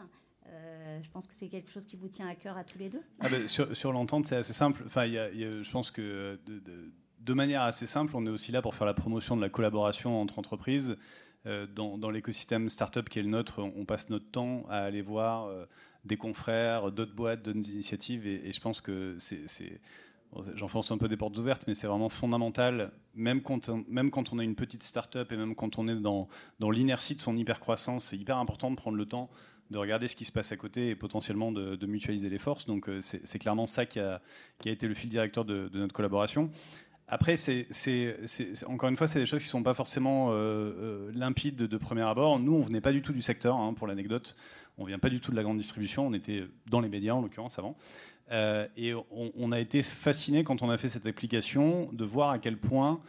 je pense que c'est quelque chose qui vous tient à cœur à tous les deux. Ah ben, sur, l'entente, c'est assez simple. Enfin, je pense que de, manière assez simple, on est aussi là pour faire la promotion de la collaboration entre entreprises. Euh, dans, l'écosystème startup qui est le nôtre, on passe notre temps à aller voir euh, des confrères, d'autres boîtes, d'autres initiatives, et, je pense que c'est j'enfonce un peu des portes ouvertes, mais c'est vraiment fondamental, même quand, on, même a une petite start-up et même quand on est dans, dans l'inertie de son hyper-croissance, c'est hyper important de prendre le temps de regarder ce qui se passe à côté et potentiellement de, mutualiser les forces. Donc euh, c'est clairement ça qui a, été le fil directeur de notre collaboration. Après, c'est, encore une fois, c'est des choses qui ne sont pas forcément euh, euh, limpides de, premier abord. Nous, on venait pas du tout du secteur, hein, pour l'anecdote. On vient pas du tout de la grande distribution. On était dans les médias, en l'occurrence, avant. Euh, et on, a été fasciné quand on a fait cette application de voir à quel point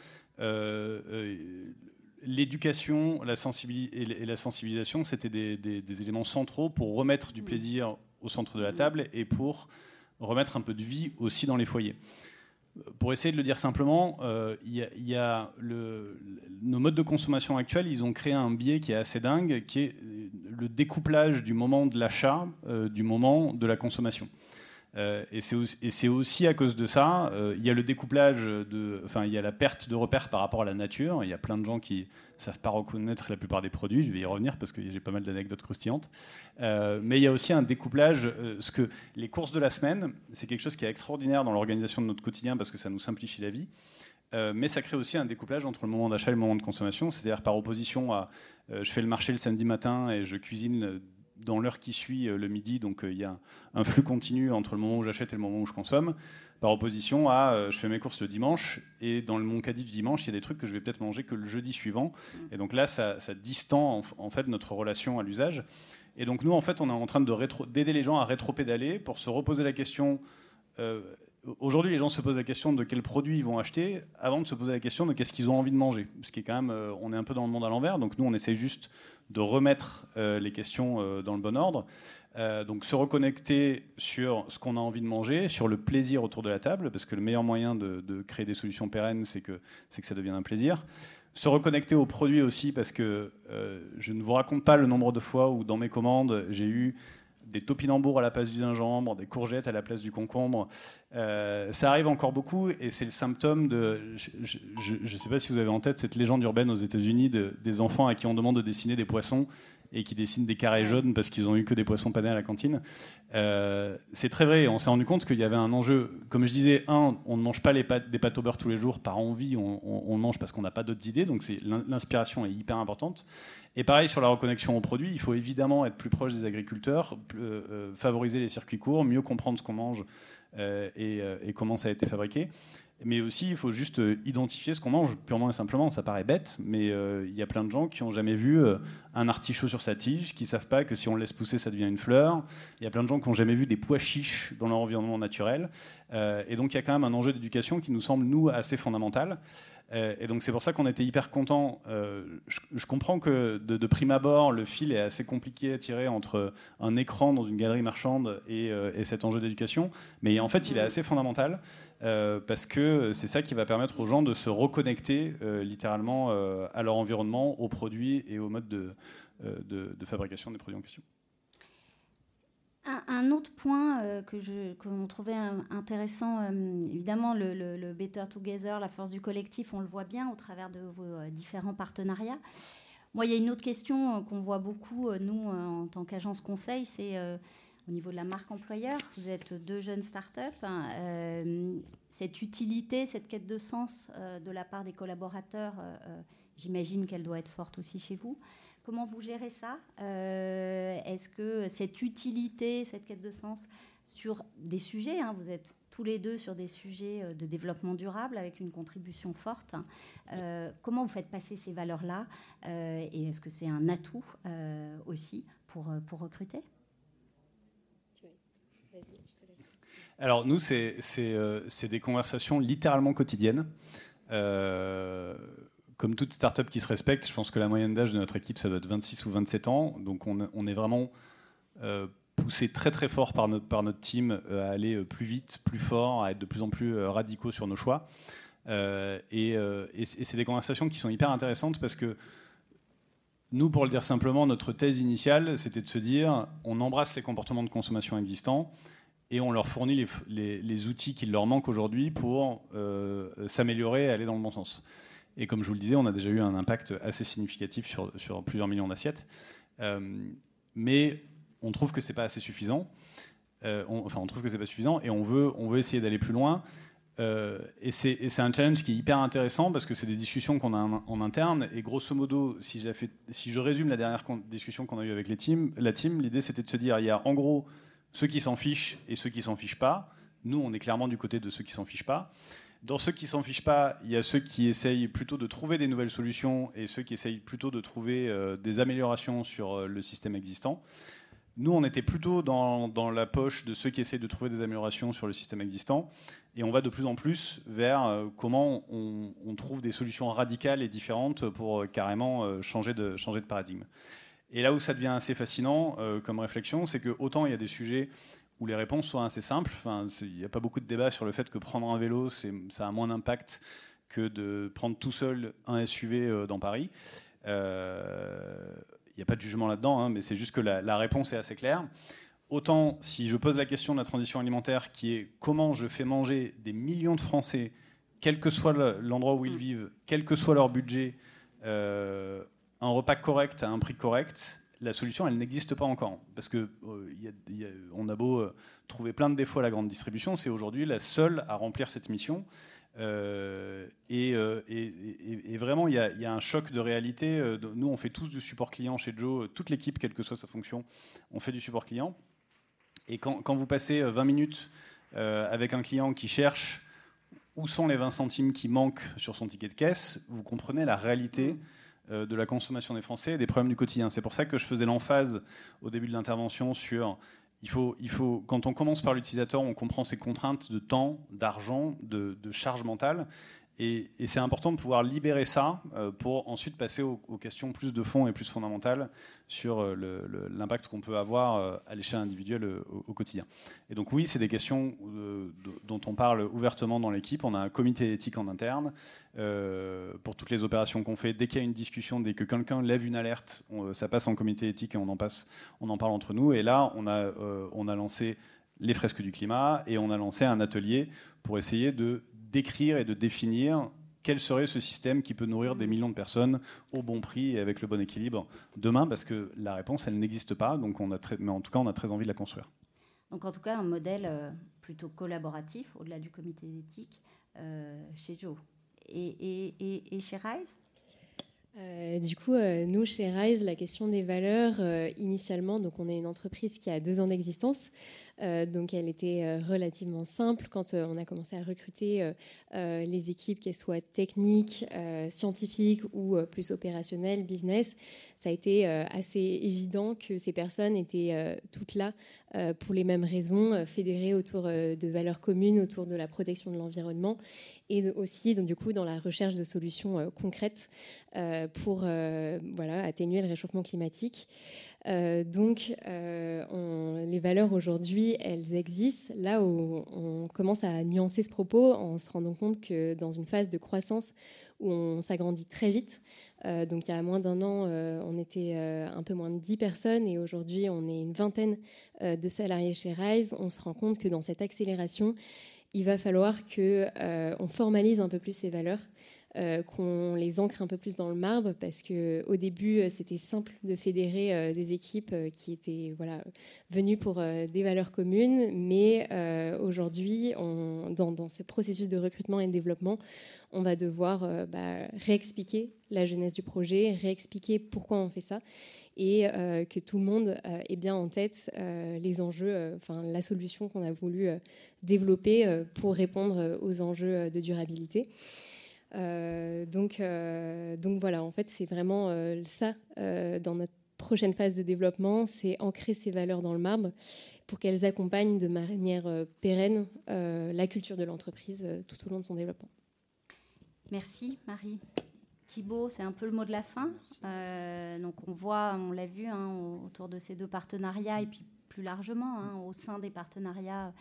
l'éducation la et la sensibilisation, c'était des, des, éléments centraux pour remettre du plaisir au centre de la table et pour remettre un peu de vie aussi dans les foyers pour essayer de le dire simplement, euh, y a, nos modes de consommation actuels, ils ont créé un biais qui est assez dingue, qui est le découplage du moment de l'achat euh, du moment de la consommation. Euh, et c'est aussi, à cause de ça, euh, il y a le découplage, de, enfin il y a la perte de repères par rapport à la nature. Il y a plein de gens qui savent pas reconnaître la plupart des produits. Je vais y revenir parce que j'ai pas mal d'anecdotes croustillantes. Euh, mais il y a aussi un découplage, ce que les courses de la semaine, c'est quelque chose qui est extraordinaire dans l'organisation de notre quotidien parce que ça nous simplifie la vie. mais ça crée aussi un découplage entre le moment d'achat et le moment de consommation, c'est-à-dire par opposition à je fais le marché le samedi matin et je cuisine dans l'heure qui suit euh, le midi, donc euh, il y a un flux continu entre le moment où j'achète et le moment où je consomme, par opposition à euh, je fais mes courses le dimanche, et dans mon caddie du dimanche, il y a des trucs que je vais peut-être manger que le jeudi suivant. Et donc là, ça, distend en, fait notre relation à l'usage. Et donc nous, en fait, on est en train d'aider les gens à rétro-pédaler pour se reposer la question. Euh, aujourd'hui, les gens se posent la question de quels produits ils vont acheter avant de se poser la question de qu'est-ce qu'ils ont envie de manger. Ce qui est quand même, euh, on est un peu dans le monde à l'envers. Donc nous, on essaie juste de remettre euh, les questions dans le bon ordre. donc se reconnecter sur ce qu'on a envie de manger, sur le plaisir autour de la table, parce que le meilleur moyen de, créer des solutions pérennes, c'est que, que ça devienne un plaisir se reconnecter aux produits aussi, parce que euh, je ne vous raconte pas le nombre de fois où dans mes commandes, j'ai eu des topinambours à la place du gingembre, des courgettes à la place du concombre. Euh, ça arrive encore beaucoup et c'est le symptôme de. Je ne sais pas si vous avez en tête cette légende urbaine aux États-Unis de, des enfants à qui on demande de dessiner des poissons et qui dessinent des carrés jaunes parce qu'ils ont eu que des poissons panés à la cantine. Euh, c'est très vrai. On s'est rendu compte qu'il y avait un enjeu. Comme je disais, un, on ne mange pas les pâtes, des pâtes au beurre tous les jours par envie. On, on, mange parce qu'on n'a pas d'autres idées. Donc l'inspiration est hyper importante. Et pareil sur la reconnexion aux produits, il faut évidemment être plus proche des agriculteurs, euh, favoriser les circuits courts, mieux comprendre ce qu'on mange et, et, comment ça a été fabriqué mais aussi il faut juste euh, identifier ce qu'on mange purement et simplement. Ça paraît bête, mais euh, il y a plein de gens qui n'ont jamais vu euh, un artichaut sur sa tige, qui ne savent pas que si on le laisse pousser, ça devient une fleur. Il y a plein de gens qui n'ont jamais vu des pois chiches dans leur environnement naturel. et donc il y a quand même un enjeu d'éducation qui nous semble, nous, assez fondamental. Et donc c'est pour ça qu'on était hyper content. Euh, je, comprends que de, prime abord, le fil est assez compliqué à tirer entre un écran dans une galerie marchande et cet enjeu d'éducation, mais en fait il est assez fondamental parce que c'est ça qui va permettre aux gens de se reconnecter littéralement à leur environnement, aux produits et au mode de, fabrication des produits en question. Un, autre point euh, que qu'on trouvait intéressant, euh, évidemment, le, Better Together, la force du collectif, on le voit bien au travers de vos euh, différents partenariats. Moi, il y a une autre question qu'on voit beaucoup, nous, en tant qu'agence conseil, c'est au niveau de la marque employeur. Vous êtes deux jeunes startups. Hein, cette utilité, cette quête de sens de la part des collaborateurs, j'imagine qu'elle doit être forte aussi chez vous. Comment vous gérez ça euh, Est-ce que cette utilité, cette quête de sens sur des sujets, hein, vous êtes tous les deux sur des sujets euh, de développement durable avec une contribution forte, hein, euh, comment vous faites passer ces valeurs-là Et est-ce que c'est un atout aussi pour, pour recruter? Alors nous, c'est des conversations littéralement quotidiennes comme toute startup qui se respecte, je pense que la moyenne d'âge de notre équipe, ça doit être 26 ou 27 ans. Donc on, est vraiment euh, poussé très très fort par notre, par notre team euh, à aller euh, plus vite, plus fort, à être de plus en plus radicaux sur nos choix. et, c'est des conversations qui sont hyper intéressantes parce que nous, pour le dire simplement, notre thèse initiale, c'était de se dire, on embrasse les comportements de consommation existants et on leur fournit les, outils qu'il leur manque aujourd'hui pour s'améliorer et aller dans le bon sens. Et comme je vous le disais, on a déjà eu un impact assez significatif sur, plusieurs millions d'assiettes. Euh, mais on trouve que c'est pas assez suffisant. Euh, enfin, on trouve que c'est pas suffisant et on veut, on veut essayer d'aller plus loin. Euh, et c'est un challenge qui est hyper intéressant parce que c'est des discussions qu'on a en, interne. Et grosso modo, si je résume la dernière discussion qu'on a eue avec les teams, la team, l'idée c'était de se dire il y a en gros ceux qui s'en fichent et ceux qui s'en fichent pas. Nous, on est clairement du côté de ceux qui s'en fichent pas. Dans ceux qui s'en fichent pas, il y a ceux qui essayent plutôt de trouver des nouvelles solutions et ceux qui essayent plutôt de trouver euh, des améliorations sur euh, le système existant. Nous, on était plutôt dans, la poche de ceux qui essayent de trouver des améliorations sur le système existant. Et on va de plus en plus vers euh, comment on, trouve des solutions radicales et différentes pour carrément changer, de, changer de paradigme. Et là où ça devient assez fascinant comme réflexion, c'est que autant il y a des sujets où les réponses sont assez simples. Enfin, il n'y a pas beaucoup de débat sur le fait que prendre un vélo, ça a moins d'impact que de prendre tout seul un SUV euh, dans Paris. Euh, il n'y a pas de jugement là-dedans, hein, mais c'est juste que la, réponse est assez claire. Autant si je pose la question de la transition alimentaire, qui est comment je fais manger des millions de Français, quel que soit l'endroit où ils vivent, quel que soit leur budget, euh, un repas correct à un prix correct, la solution, elle n'existe pas encore. Parce que euh, on a beau euh, trouver plein de défauts à la grande distribution, c'est aujourd'hui la seule à remplir cette mission. Euh, et, vraiment, il y, a un choc de réalité. Nous, on fait tous du support client chez Joe, toute l'équipe, quelle que soit sa fonction, on fait du support client. Et quand, vous passez 20 minutes avec un client qui cherche où sont les 20 centimes qui manquent sur son ticket de caisse, vous comprenez la réalité de la consommation des Français et des problèmes du quotidien. C'est pour ça que je faisais l'emphase au début de l'intervention sur il faut, il faut, quand on commence par l'utilisateur, on comprend ses contraintes de temps, d'argent, de, de charge mentale. Et, c'est important de pouvoir libérer ça euh, pour ensuite passer aux, questions plus de fond et plus fondamentales sur euh, l'impact qu'on peut avoir euh, à l'échelle individuelle au, quotidien. Et donc oui, c'est des questions dont on parle ouvertement dans l'équipe. On a un comité éthique en interne pour toutes les opérations qu'on fait. Dès qu'il y a une discussion, dès que quelqu'un lève une alerte, ça passe en comité éthique et on en, parle entre nous. Et là, on a lancé les fresques du climat et on a lancé un atelier pour essayer de d'écrire et de définir quel serait ce système qui peut nourrir des millions de personnes au bon prix et avec le bon équilibre demain Parce que la réponse, elle n'existe pas, donc on a très, mais en tout cas, on a très envie de la construire. Donc en tout cas, un modèle euh, plutôt collaboratif, au-delà du comité d'éthique, euh, chez Joe. Et, et, et, chez Rise? Euh, du coup, nous, chez Rise, la question des valeurs, initialement, donc on est une entreprise qui a deux ans d'existence. Euh, donc elle était euh, relativement simple quand euh, on a commencé à recruter les équipes, qu'elles soient techniques, scientifiques ou plus opérationnelles, business. Ça a été assez évident que ces personnes étaient toutes là pour les mêmes raisons, fédérées autour de valeurs communes, autour de la protection de l'environnement et aussi donc, du coup dans la recherche de solutions concrètes pour voilà, atténuer le réchauffement climatique. Euh, donc, euh, les valeurs aujourd'hui, elles existent. Là où on commence à nuancer ce propos en se rendant compte que dans une phase de croissance où on s'agrandit très vite, euh, donc il y a moins d'un an, on était un peu moins de 10 personnes et aujourd'hui on est une vingtaine de salariés chez Rise. On se rend compte que dans cette accélération, il va falloir que on formalise un peu plus ces valeurs. Euh, qu'on les ancre un peu plus dans le marbre parce que au début euh, c'était simple de fédérer euh, des équipes qui étaient voilà venues pour des valeurs communes, mais aujourd'hui dans, dans, ces processus de recrutement et de développement, on va devoir bah, réexpliquer la jeunesse du projet, réexpliquer pourquoi on fait ça et que tout le monde ait bien en tête les enjeux, enfin la solution qu'on a voulu développer pour répondre aux enjeux de durabilité. Euh, donc, euh, donc voilà, en fait, c'est vraiment euh, ça dans notre prochaine phase de développement, c'est ancrer ces valeurs dans le marbre pour qu'elles accompagnent de manière pérenne la culture de l'entreprise tout au long de son développement. Merci Marie. Thibault, c'est un peu le mot de la fin. donc on voit, on l'a vu hein, autour de ces deux partenariats et puis plus largement hein, au sein des partenariats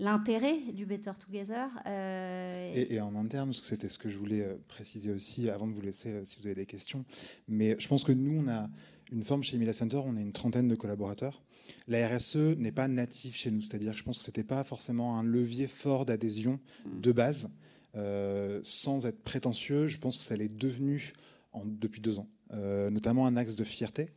l'intérêt du Better Together. Euh, et, en interne, parce que c'était ce que je voulais euh, préciser aussi avant de vous laisser euh, si vous avez des questions. Mais je pense que nous, on a une forme chez Mila Center, on est une trentaine de collaborateurs. La RSE n'est pas native chez nous, c'est-à-dire que je pense que ce n'était pas forcément un levier fort d'adhésion mm. de base. sans être prétentieux, je pense que ça l'est devenu en, depuis deux ans, notamment un axe de fierté.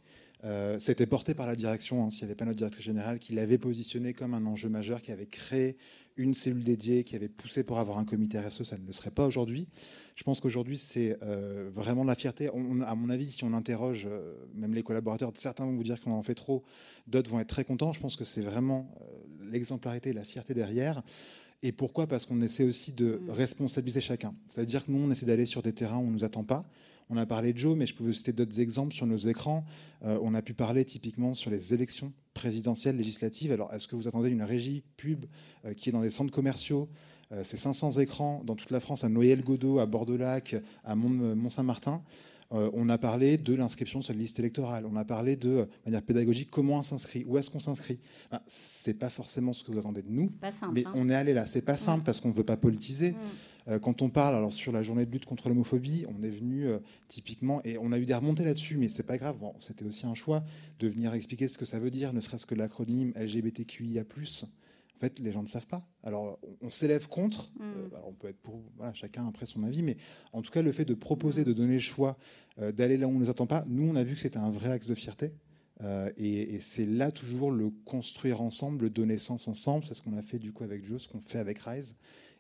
Euh, c'était porté par la direction, hein, s'il n'y avait pas notre directrice générale, qui l'avait positionné comme un enjeu majeur, qui avait créé une cellule dédiée, qui avait poussé pour avoir un comité RSE, ça ne le serait pas aujourd'hui. Je pense qu'aujourd'hui, c'est euh, vraiment de la fierté. à mon avis, si on interroge euh, même les collaborateurs, certains vont vous dire qu'on en fait trop, d'autres vont être très contents. Je pense que c'est vraiment l'exemplarité et la fierté derrière. Et pourquoi? Parce qu'on essaie aussi de mmh. responsabiliser chacun. C'est-à-dire que nous, on essaie d'aller sur des terrains où on ne nous attend pas. On a parlé de Joe, mais je peux vous citer d'autres exemples sur nos écrans. Euh, on a pu parler typiquement sur les élections présidentielles, législatives. Alors, est-ce que vous attendez une régie pub euh, qui est dans des centres commerciaux? Euh, C'est 500 écrans dans toute la France, à Noël-Godot, à Bordeaux-Lac, à Mont-Saint-Martin. on a parlé de l'inscription sur la liste électorale. On a parlé de manière pédagogique comment on s'inscrit, où est-ce qu'on s'inscrit. Ce c'est pas forcément ce que vous attendez de nous, mais hein. on est allé là. C'est pas simple parce qu'on ne veut pas politiser. Euh, quand on parle alors sur la journée de lutte contre l'homophobie, on est venu euh, typiquement et on a eu des remontées là-dessus, mais c'est pas grave. c'était aussi un choix de venir expliquer ce que ça veut dire, ne serait-ce que l'acronyme LGBTQIA+. En fait, les gens ne savent pas. Alors, on, s'élève contre. Mm. Euh, on peut être pour chacun après son avis, mais en tout cas, le fait de proposer, de donner le choix, d'aller là où on ne nous attend pas, nous, on a vu que c'était un vrai axe de fierté. et, et c'est là toujours le construire ensemble, le donner sens ensemble. C'est ce qu'on a fait du coup avec Joe, ce qu'on fait avec Rise.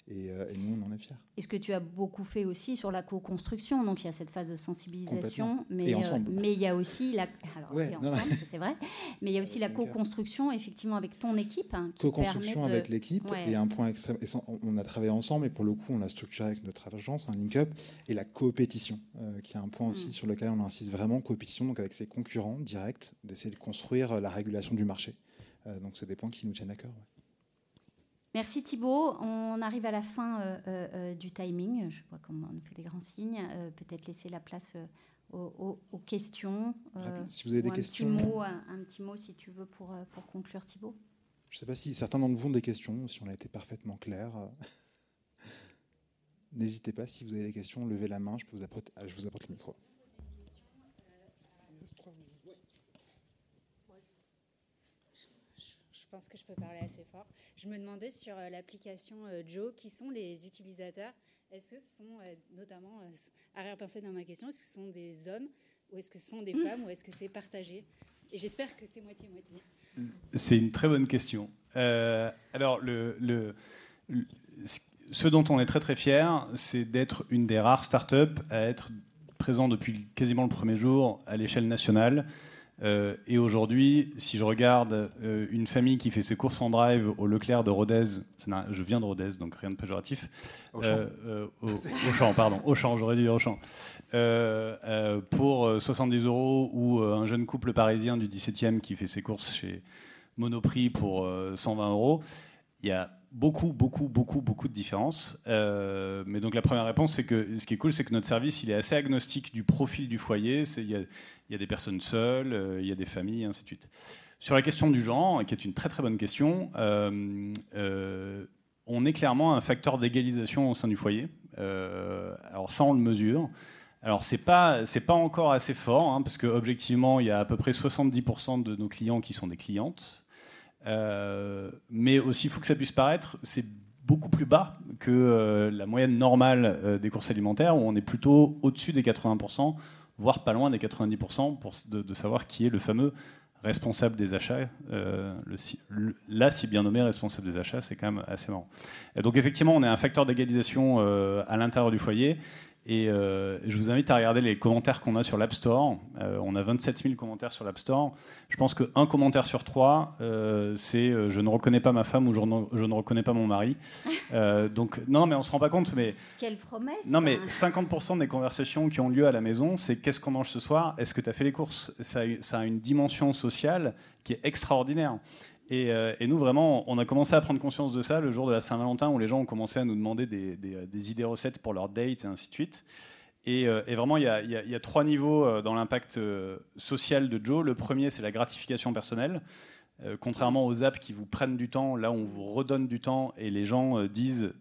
Et, nous, on en est fiers. Et ce que tu as beaucoup fait aussi sur la co-construction, donc il y a cette phase de sensibilisation, mais, et ensemble. mais il y a aussi la, alors, c'est vrai, mais il y a aussi la co-construction effectivement avec ton équipe. Hein, co-construction avec l'équipe et un point extrême, on a travaillé ensemble et pour le coup on a structuré avec notre agence un link-up et la coopétition, qui est un point aussi mm. sur lequel on insiste vraiment, coopétition donc avec ses concurrents directs, d'essayer de construire la régulation du marché. donc c'est des points qui nous tiennent à cœur. Merci Thibault. On arrive à la fin euh, euh, euh, du timing. Je vois comment on nous fait des grands signes. Peut-être laisser la place aux, questions. si vous avez des un questions. Petit mot, un, petit mot, si tu veux, pour, pour conclure Thibault. Je ne sais pas si certains d'entre vous ont des questions, si on a été parfaitement clair. N'hésitez pas, si vous avez des questions, levez la main, je, peux vous apporter, je vous apporte le micro. Je pense que je peux parler assez fort. Je me demandais sur euh, l'application euh, Joe, qui sont les utilisateurs Est-ce que ce sont, euh, notamment, arrière-pensée dans ma question, est-ce que ce sont des hommes ou est-ce que ce sont des femmes ou est-ce que c'est partagé? Et j'espère que c'est moitié-moitié. C'est une très bonne question. alors, le, le, ce dont on est très très fier, c'est d'être une des rares startups à être présent depuis quasiment le premier jour à l'échelle nationale. Euh, et aujourd'hui, si je regarde euh, une famille qui fait ses courses en drive au Leclerc de Rodez, je viens de Rodez, donc rien de péjoratif. Au champ. Euh, au, pardon. Au champ, j'aurais dû dire au champ. pour 70 euros, ou un jeune couple parisien du 17e qui fait ses courses chez Monoprix pour 120 euros, il y a beaucoup, beaucoup, beaucoup, beaucoup de différences. Euh, mais donc la première réponse, c'est que ce qui est cool, c'est que notre service, il est assez agnostique du profil du foyer. Il y, a des personnes seules, euh, il y a des familles, et ainsi de suite. Sur la question du genre, qui est une très très bonne question, euh, on est clairement un facteur d'égalisation au sein du foyer. alors ça, on le mesure. Alors c'est pas c'est pas encore assez fort hein, parce que objectivement il y a à peu près 70% de nos clients qui sont des clientes euh, mais aussi fou que ça puisse paraître, c'est beaucoup plus bas que euh, la moyenne normale euh, des courses alimentaires, où on est plutôt au-dessus des 80%, voire pas loin des 90%, pour de, savoir qui est le fameux responsable des achats. là, si bien nommé responsable des achats, c'est quand même assez marrant. Donc effectivement, on est un facteur d'égalisation à l'intérieur du foyer. Et euh, je vous invite à regarder les commentaires qu'on a sur l'App Store. Euh, on a 27 000 commentaires sur l'App Store. Je pense qu'un commentaire sur trois, euh, c'est je ne reconnais pas ma femme ou je ne, reconnais pas mon mari. donc, non, mais on ne se rend pas compte. Mais, Quelle promesse Non, mais 50% des conversations qui ont lieu à la maison, c'est qu'est-ce qu'on mange ce soir? Est-ce que tu as fait les courses? Ça, ça a une dimension sociale qui est extraordinaire. Euh, et, nous, vraiment, on a commencé à prendre conscience de ça le jour de la Saint-Valentin, où les gens ont commencé à nous demander des, idées recettes pour leurs dates et ainsi de suite. Et, euh, vraiment, il y, a, trois niveaux euh, dans l'impact social de Joe. Le premier, c'est la gratification personnelle. contrairement aux apps qui vous prennent du temps, là on vous redonne du temps et les gens disent,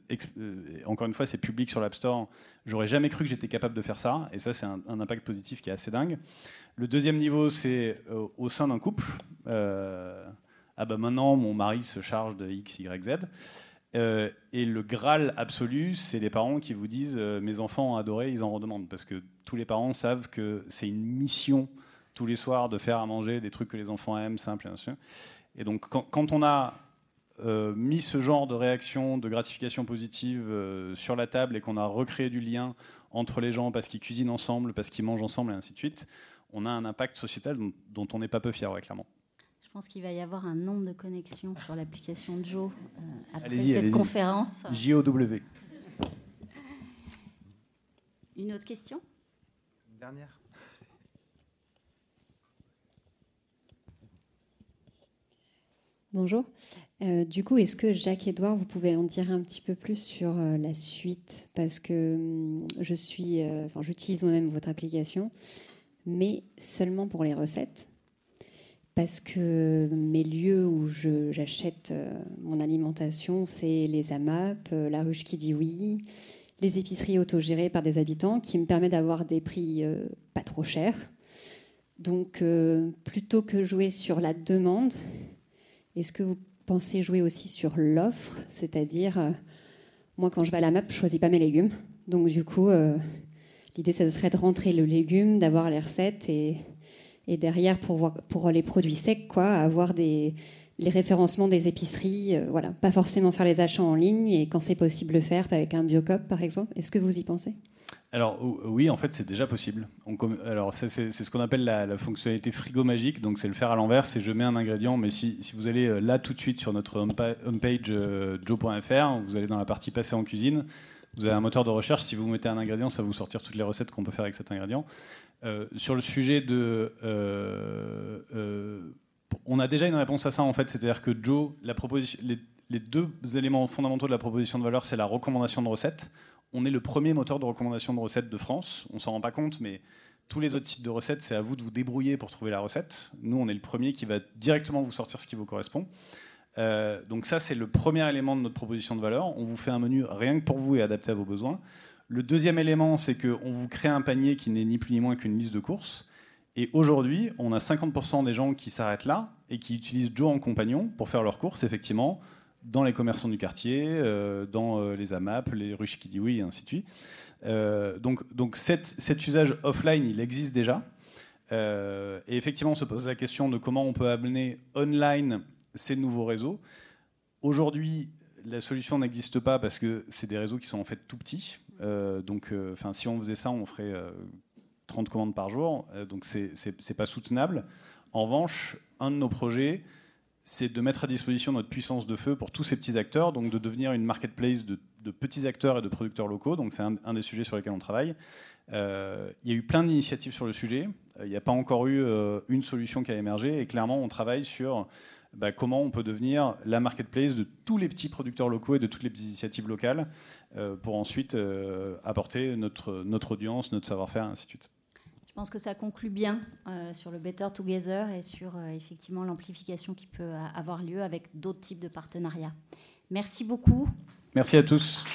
encore une fois c'est public sur l'App Store, j'aurais jamais cru que j'étais capable de faire ça, et ça c'est un, impact positif qui est assez dingue. Le deuxième niveau c'est au sein d'un couple, ah ben maintenant mon mari se charge de X, Y, Z. Euh, et le Graal absolu, c'est les parents qui vous disent euh, mes enfants ont adoré, ils en redemandent. Parce que tous les parents savent que c'est une mission tous les soirs de faire à manger des trucs que les enfants aiment, simples et ainsi. Et donc quand, on a euh, mis ce genre de réaction, de gratification positive sur la table et qu'on a recréé du lien entre les gens parce qu'ils cuisinent ensemble, parce qu'ils mangent ensemble et ainsi de suite, on a un impact sociétal dont, on n'est pas peu fier, clairement. Je pense qu'il va y avoir un nombre de connexions sur l'application Joe euh, après cette conférence. JOW. Une autre question? Une dernière Bonjour. Euh, du coup, est-ce que Jacques-Edouard, vous pouvez en dire un petit peu plus sur euh, la suite? Parce que hum, je suis, enfin, j'utilise moi-même votre application, mais seulement pour les recettes parce que mes lieux où j'achète euh, mon alimentation, c'est les AMAP, euh, la ruche qui dit oui, les épiceries autogérées par des habitants qui me permettent d'avoir des prix euh, pas trop chers. Donc, plutôt que jouer sur la demande, est-ce que vous pensez jouer aussi sur l'offre? C'est-à-dire, moi, quand je vais à la MAP, je choisis pas mes légumes. Donc, du coup, l'idée, ça serait de rentrer le légume, d'avoir les recettes et et derrière, pour, les produits secs, quoi, avoir les référencements des épiceries, voilà, pas forcément faire les achats en ligne et quand c'est possible le faire avec un biocop par exemple. Est-ce que vous y pensez? Alors oui, en fait, c'est déjà possible. alors c'est ce qu'on appelle la, fonctionnalité frigo magique. Donc c'est le faire à l'envers. C'est je mets un ingrédient, mais si, vous allez euh, là tout de suite sur notre homepage euh, joe.fr, vous allez dans la partie passer en cuisine. Vous avez un moteur de recherche. Si vous mettez un ingrédient, ça va vous sortir toutes les recettes qu'on peut faire avec cet ingrédient. Euh, sur le sujet de, on a déjà une réponse à ça en fait. C'est-à-dire que Joe, la proposition, les deux éléments fondamentaux de la proposition de valeur, c'est la recommandation de recettes on est le premier moteur de recommandation de recettes de France. On s'en rend pas compte, mais tous les autres sites de recettes, c'est à vous de vous débrouiller pour trouver la recette. Nous, on est le premier qui va directement vous sortir ce qui vous correspond. Euh, donc ça, c'est le premier élément de notre proposition de valeur. On vous fait un menu rien que pour vous et adapté à vos besoins. Le deuxième élément, c'est qu'on vous crée un panier qui n'est ni plus ni moins qu'une liste de courses. Et aujourd'hui, on a 50% des gens qui s'arrêtent là et qui utilisent Joe en compagnon pour faire leurs courses, effectivement, dans les commerçants du quartier, euh, dans euh, les AMAP, les ruches qui disent oui, et ainsi de suite. Euh, donc, donc cet usage offline, il existe déjà. et effectivement, on se pose la question de comment on peut amener online ces nouveaux réseaux. Aujourd'hui, la solution n'existe pas parce que c'est des réseaux qui sont en fait tout petits. Donc, enfin, si on faisait ça, on ferait 30 commandes par jour. donc, c'est pas soutenable. En revanche, un de nos projets, c'est de mettre à disposition notre puissance de feu pour tous ces petits acteurs, donc de devenir une marketplace de, petits acteurs et de producteurs locaux. Donc c'est un, des sujets sur lesquels on travaille. Euh, il y a eu plein d'initiatives sur le sujet. Euh, il n'y a pas encore eu euh, une solution qui a émergé. Et clairement, on travaille sur bah, comment on peut devenir la marketplace de tous les petits producteurs locaux et de toutes les petites initiatives locales pour ensuite apporter notre, notre audience, notre savoir-faire, ainsi de suite. Je pense que ça conclut bien euh, sur le Better Together et sur euh, effectivement l'amplification qui peut avoir lieu avec d'autres types de partenariats. Merci beaucoup. Merci à tous.